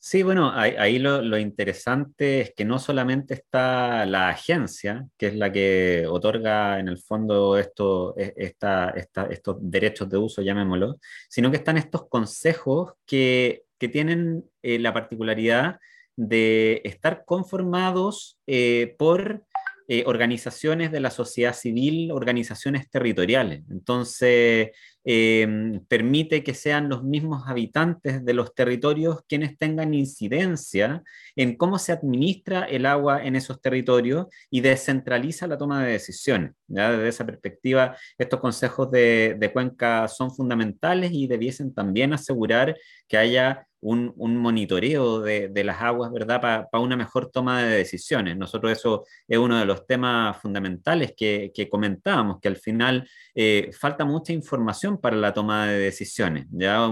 Sí, bueno, ahí, lo, interesante es que no solamente está la agencia, que es la que otorga en el fondo esto, e, estos derechos de uso, llamémoslo, sino que están estos consejos que, tienen eh, la particularidad de estar conformados eh, por eh, organizaciones de la sociedad civil, organizaciones territoriales. Entonces, em, permite que sean los mismos habitantes de los territorios quienes tengan incidencia en cómo se administra el agua en esos territorios y descentraliza la toma de decisiones. Desde esa perspectiva, estos consejos de, de cuenca son fundamentales y debiesen también asegurar que haya un, monitoreo de, las aguas, ¿verdad? Para una mejor toma de decisiones. Nosotros eso es uno de los temas fundamentales que, comentábamos, que al final eh, falta mucha información para la toma de decisiones. ¿ya?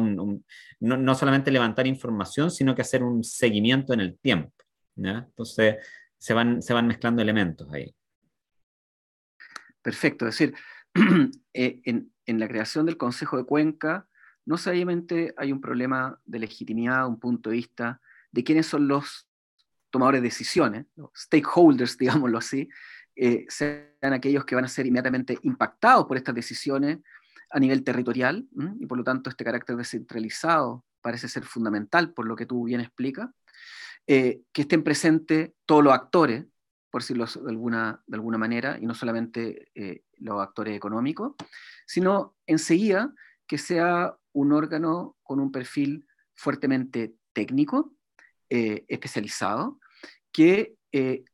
no, solamente levantar información, sino que hacer un seguimiento en el tiempo. Entonces, se van, se van mezclando elementos ahí. Perfecto, es decir, eh, en la creación del Consejo de Cuenca, no solamente hay un problema de legitimidad, un punto de vista de quiénes son los tomadores de decisiones, los stakeholders, digámoslo así, eh, sean aquellos que van a ser inmediatamente impactados por estas decisiones a nivel territorial, y por lo tanto este carácter descentralizado parece ser fundamental por lo que tú bien explicas, eh, que estén presentes todos los actores, por decirlo de alguna, de alguna manera, y no solamente eh, los actores económicos, sino enseguida que sea un órgano con un perfil fuertemente técnico, eh, especializado, que eh,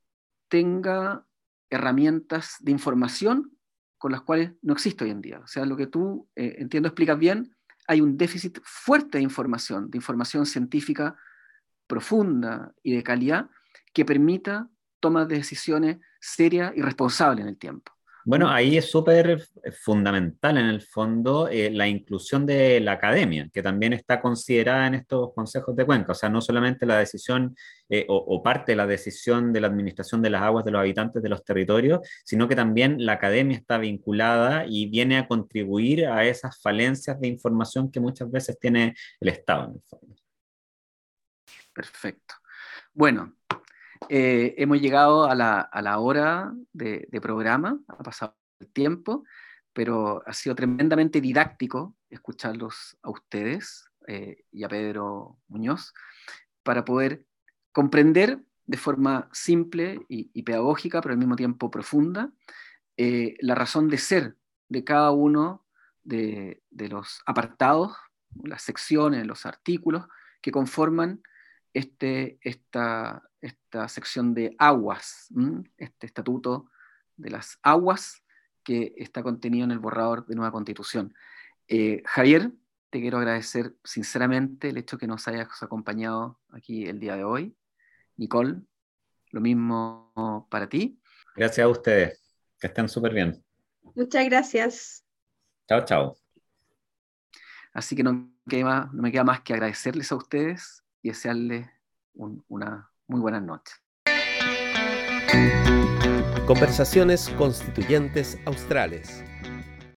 tenga herramientas de información con las cuales no existe hoy en día. O sea, lo que tú, eh, entiendo, explicas bien, hay un déficit fuerte de información, de información científica profunda y de calidad que permita tomar decisiones serias y responsables en el tiempo. Bueno, ahí es súper fundamental en el fondo eh, la inclusión de la academia, que también está considerada en estos consejos de cuenca. O sea, no solamente la decisión eh, o, parte de la decisión de la administración de las aguas de los habitantes de los territorios, sino que también la academia está vinculada y viene a contribuir a esas falencias de información que muchas veces tiene el Estado en el fondo. Perfecto. Bueno, eh, hemos llegado a la, hora de, programa, ha pasado el tiempo, pero ha sido tremendamente didáctico escucharlos a ustedes eh, y a Pedro Muñoz para poder comprender de forma simple y, pedagógica, pero al mismo tiempo profunda, eh, la razón de ser de cada uno de, de los apartados, las secciones, los artículos que conforman este, esta, esta sección de aguas, este estatuto de las aguas que está contenido en el borrador de nueva constitución. Eh, Javier, te quiero agradecer sinceramente el hecho que nos hayas acompañado aquí el día de hoy. Nicole, lo mismo para ti. Gracias a ustedes, que estén súper bien. Muchas gracias. Chao, chao. Así que no, no me queda más que agradecerles a ustedes y desearles una muy buenas noches. Conversaciones Constituyentes Australes.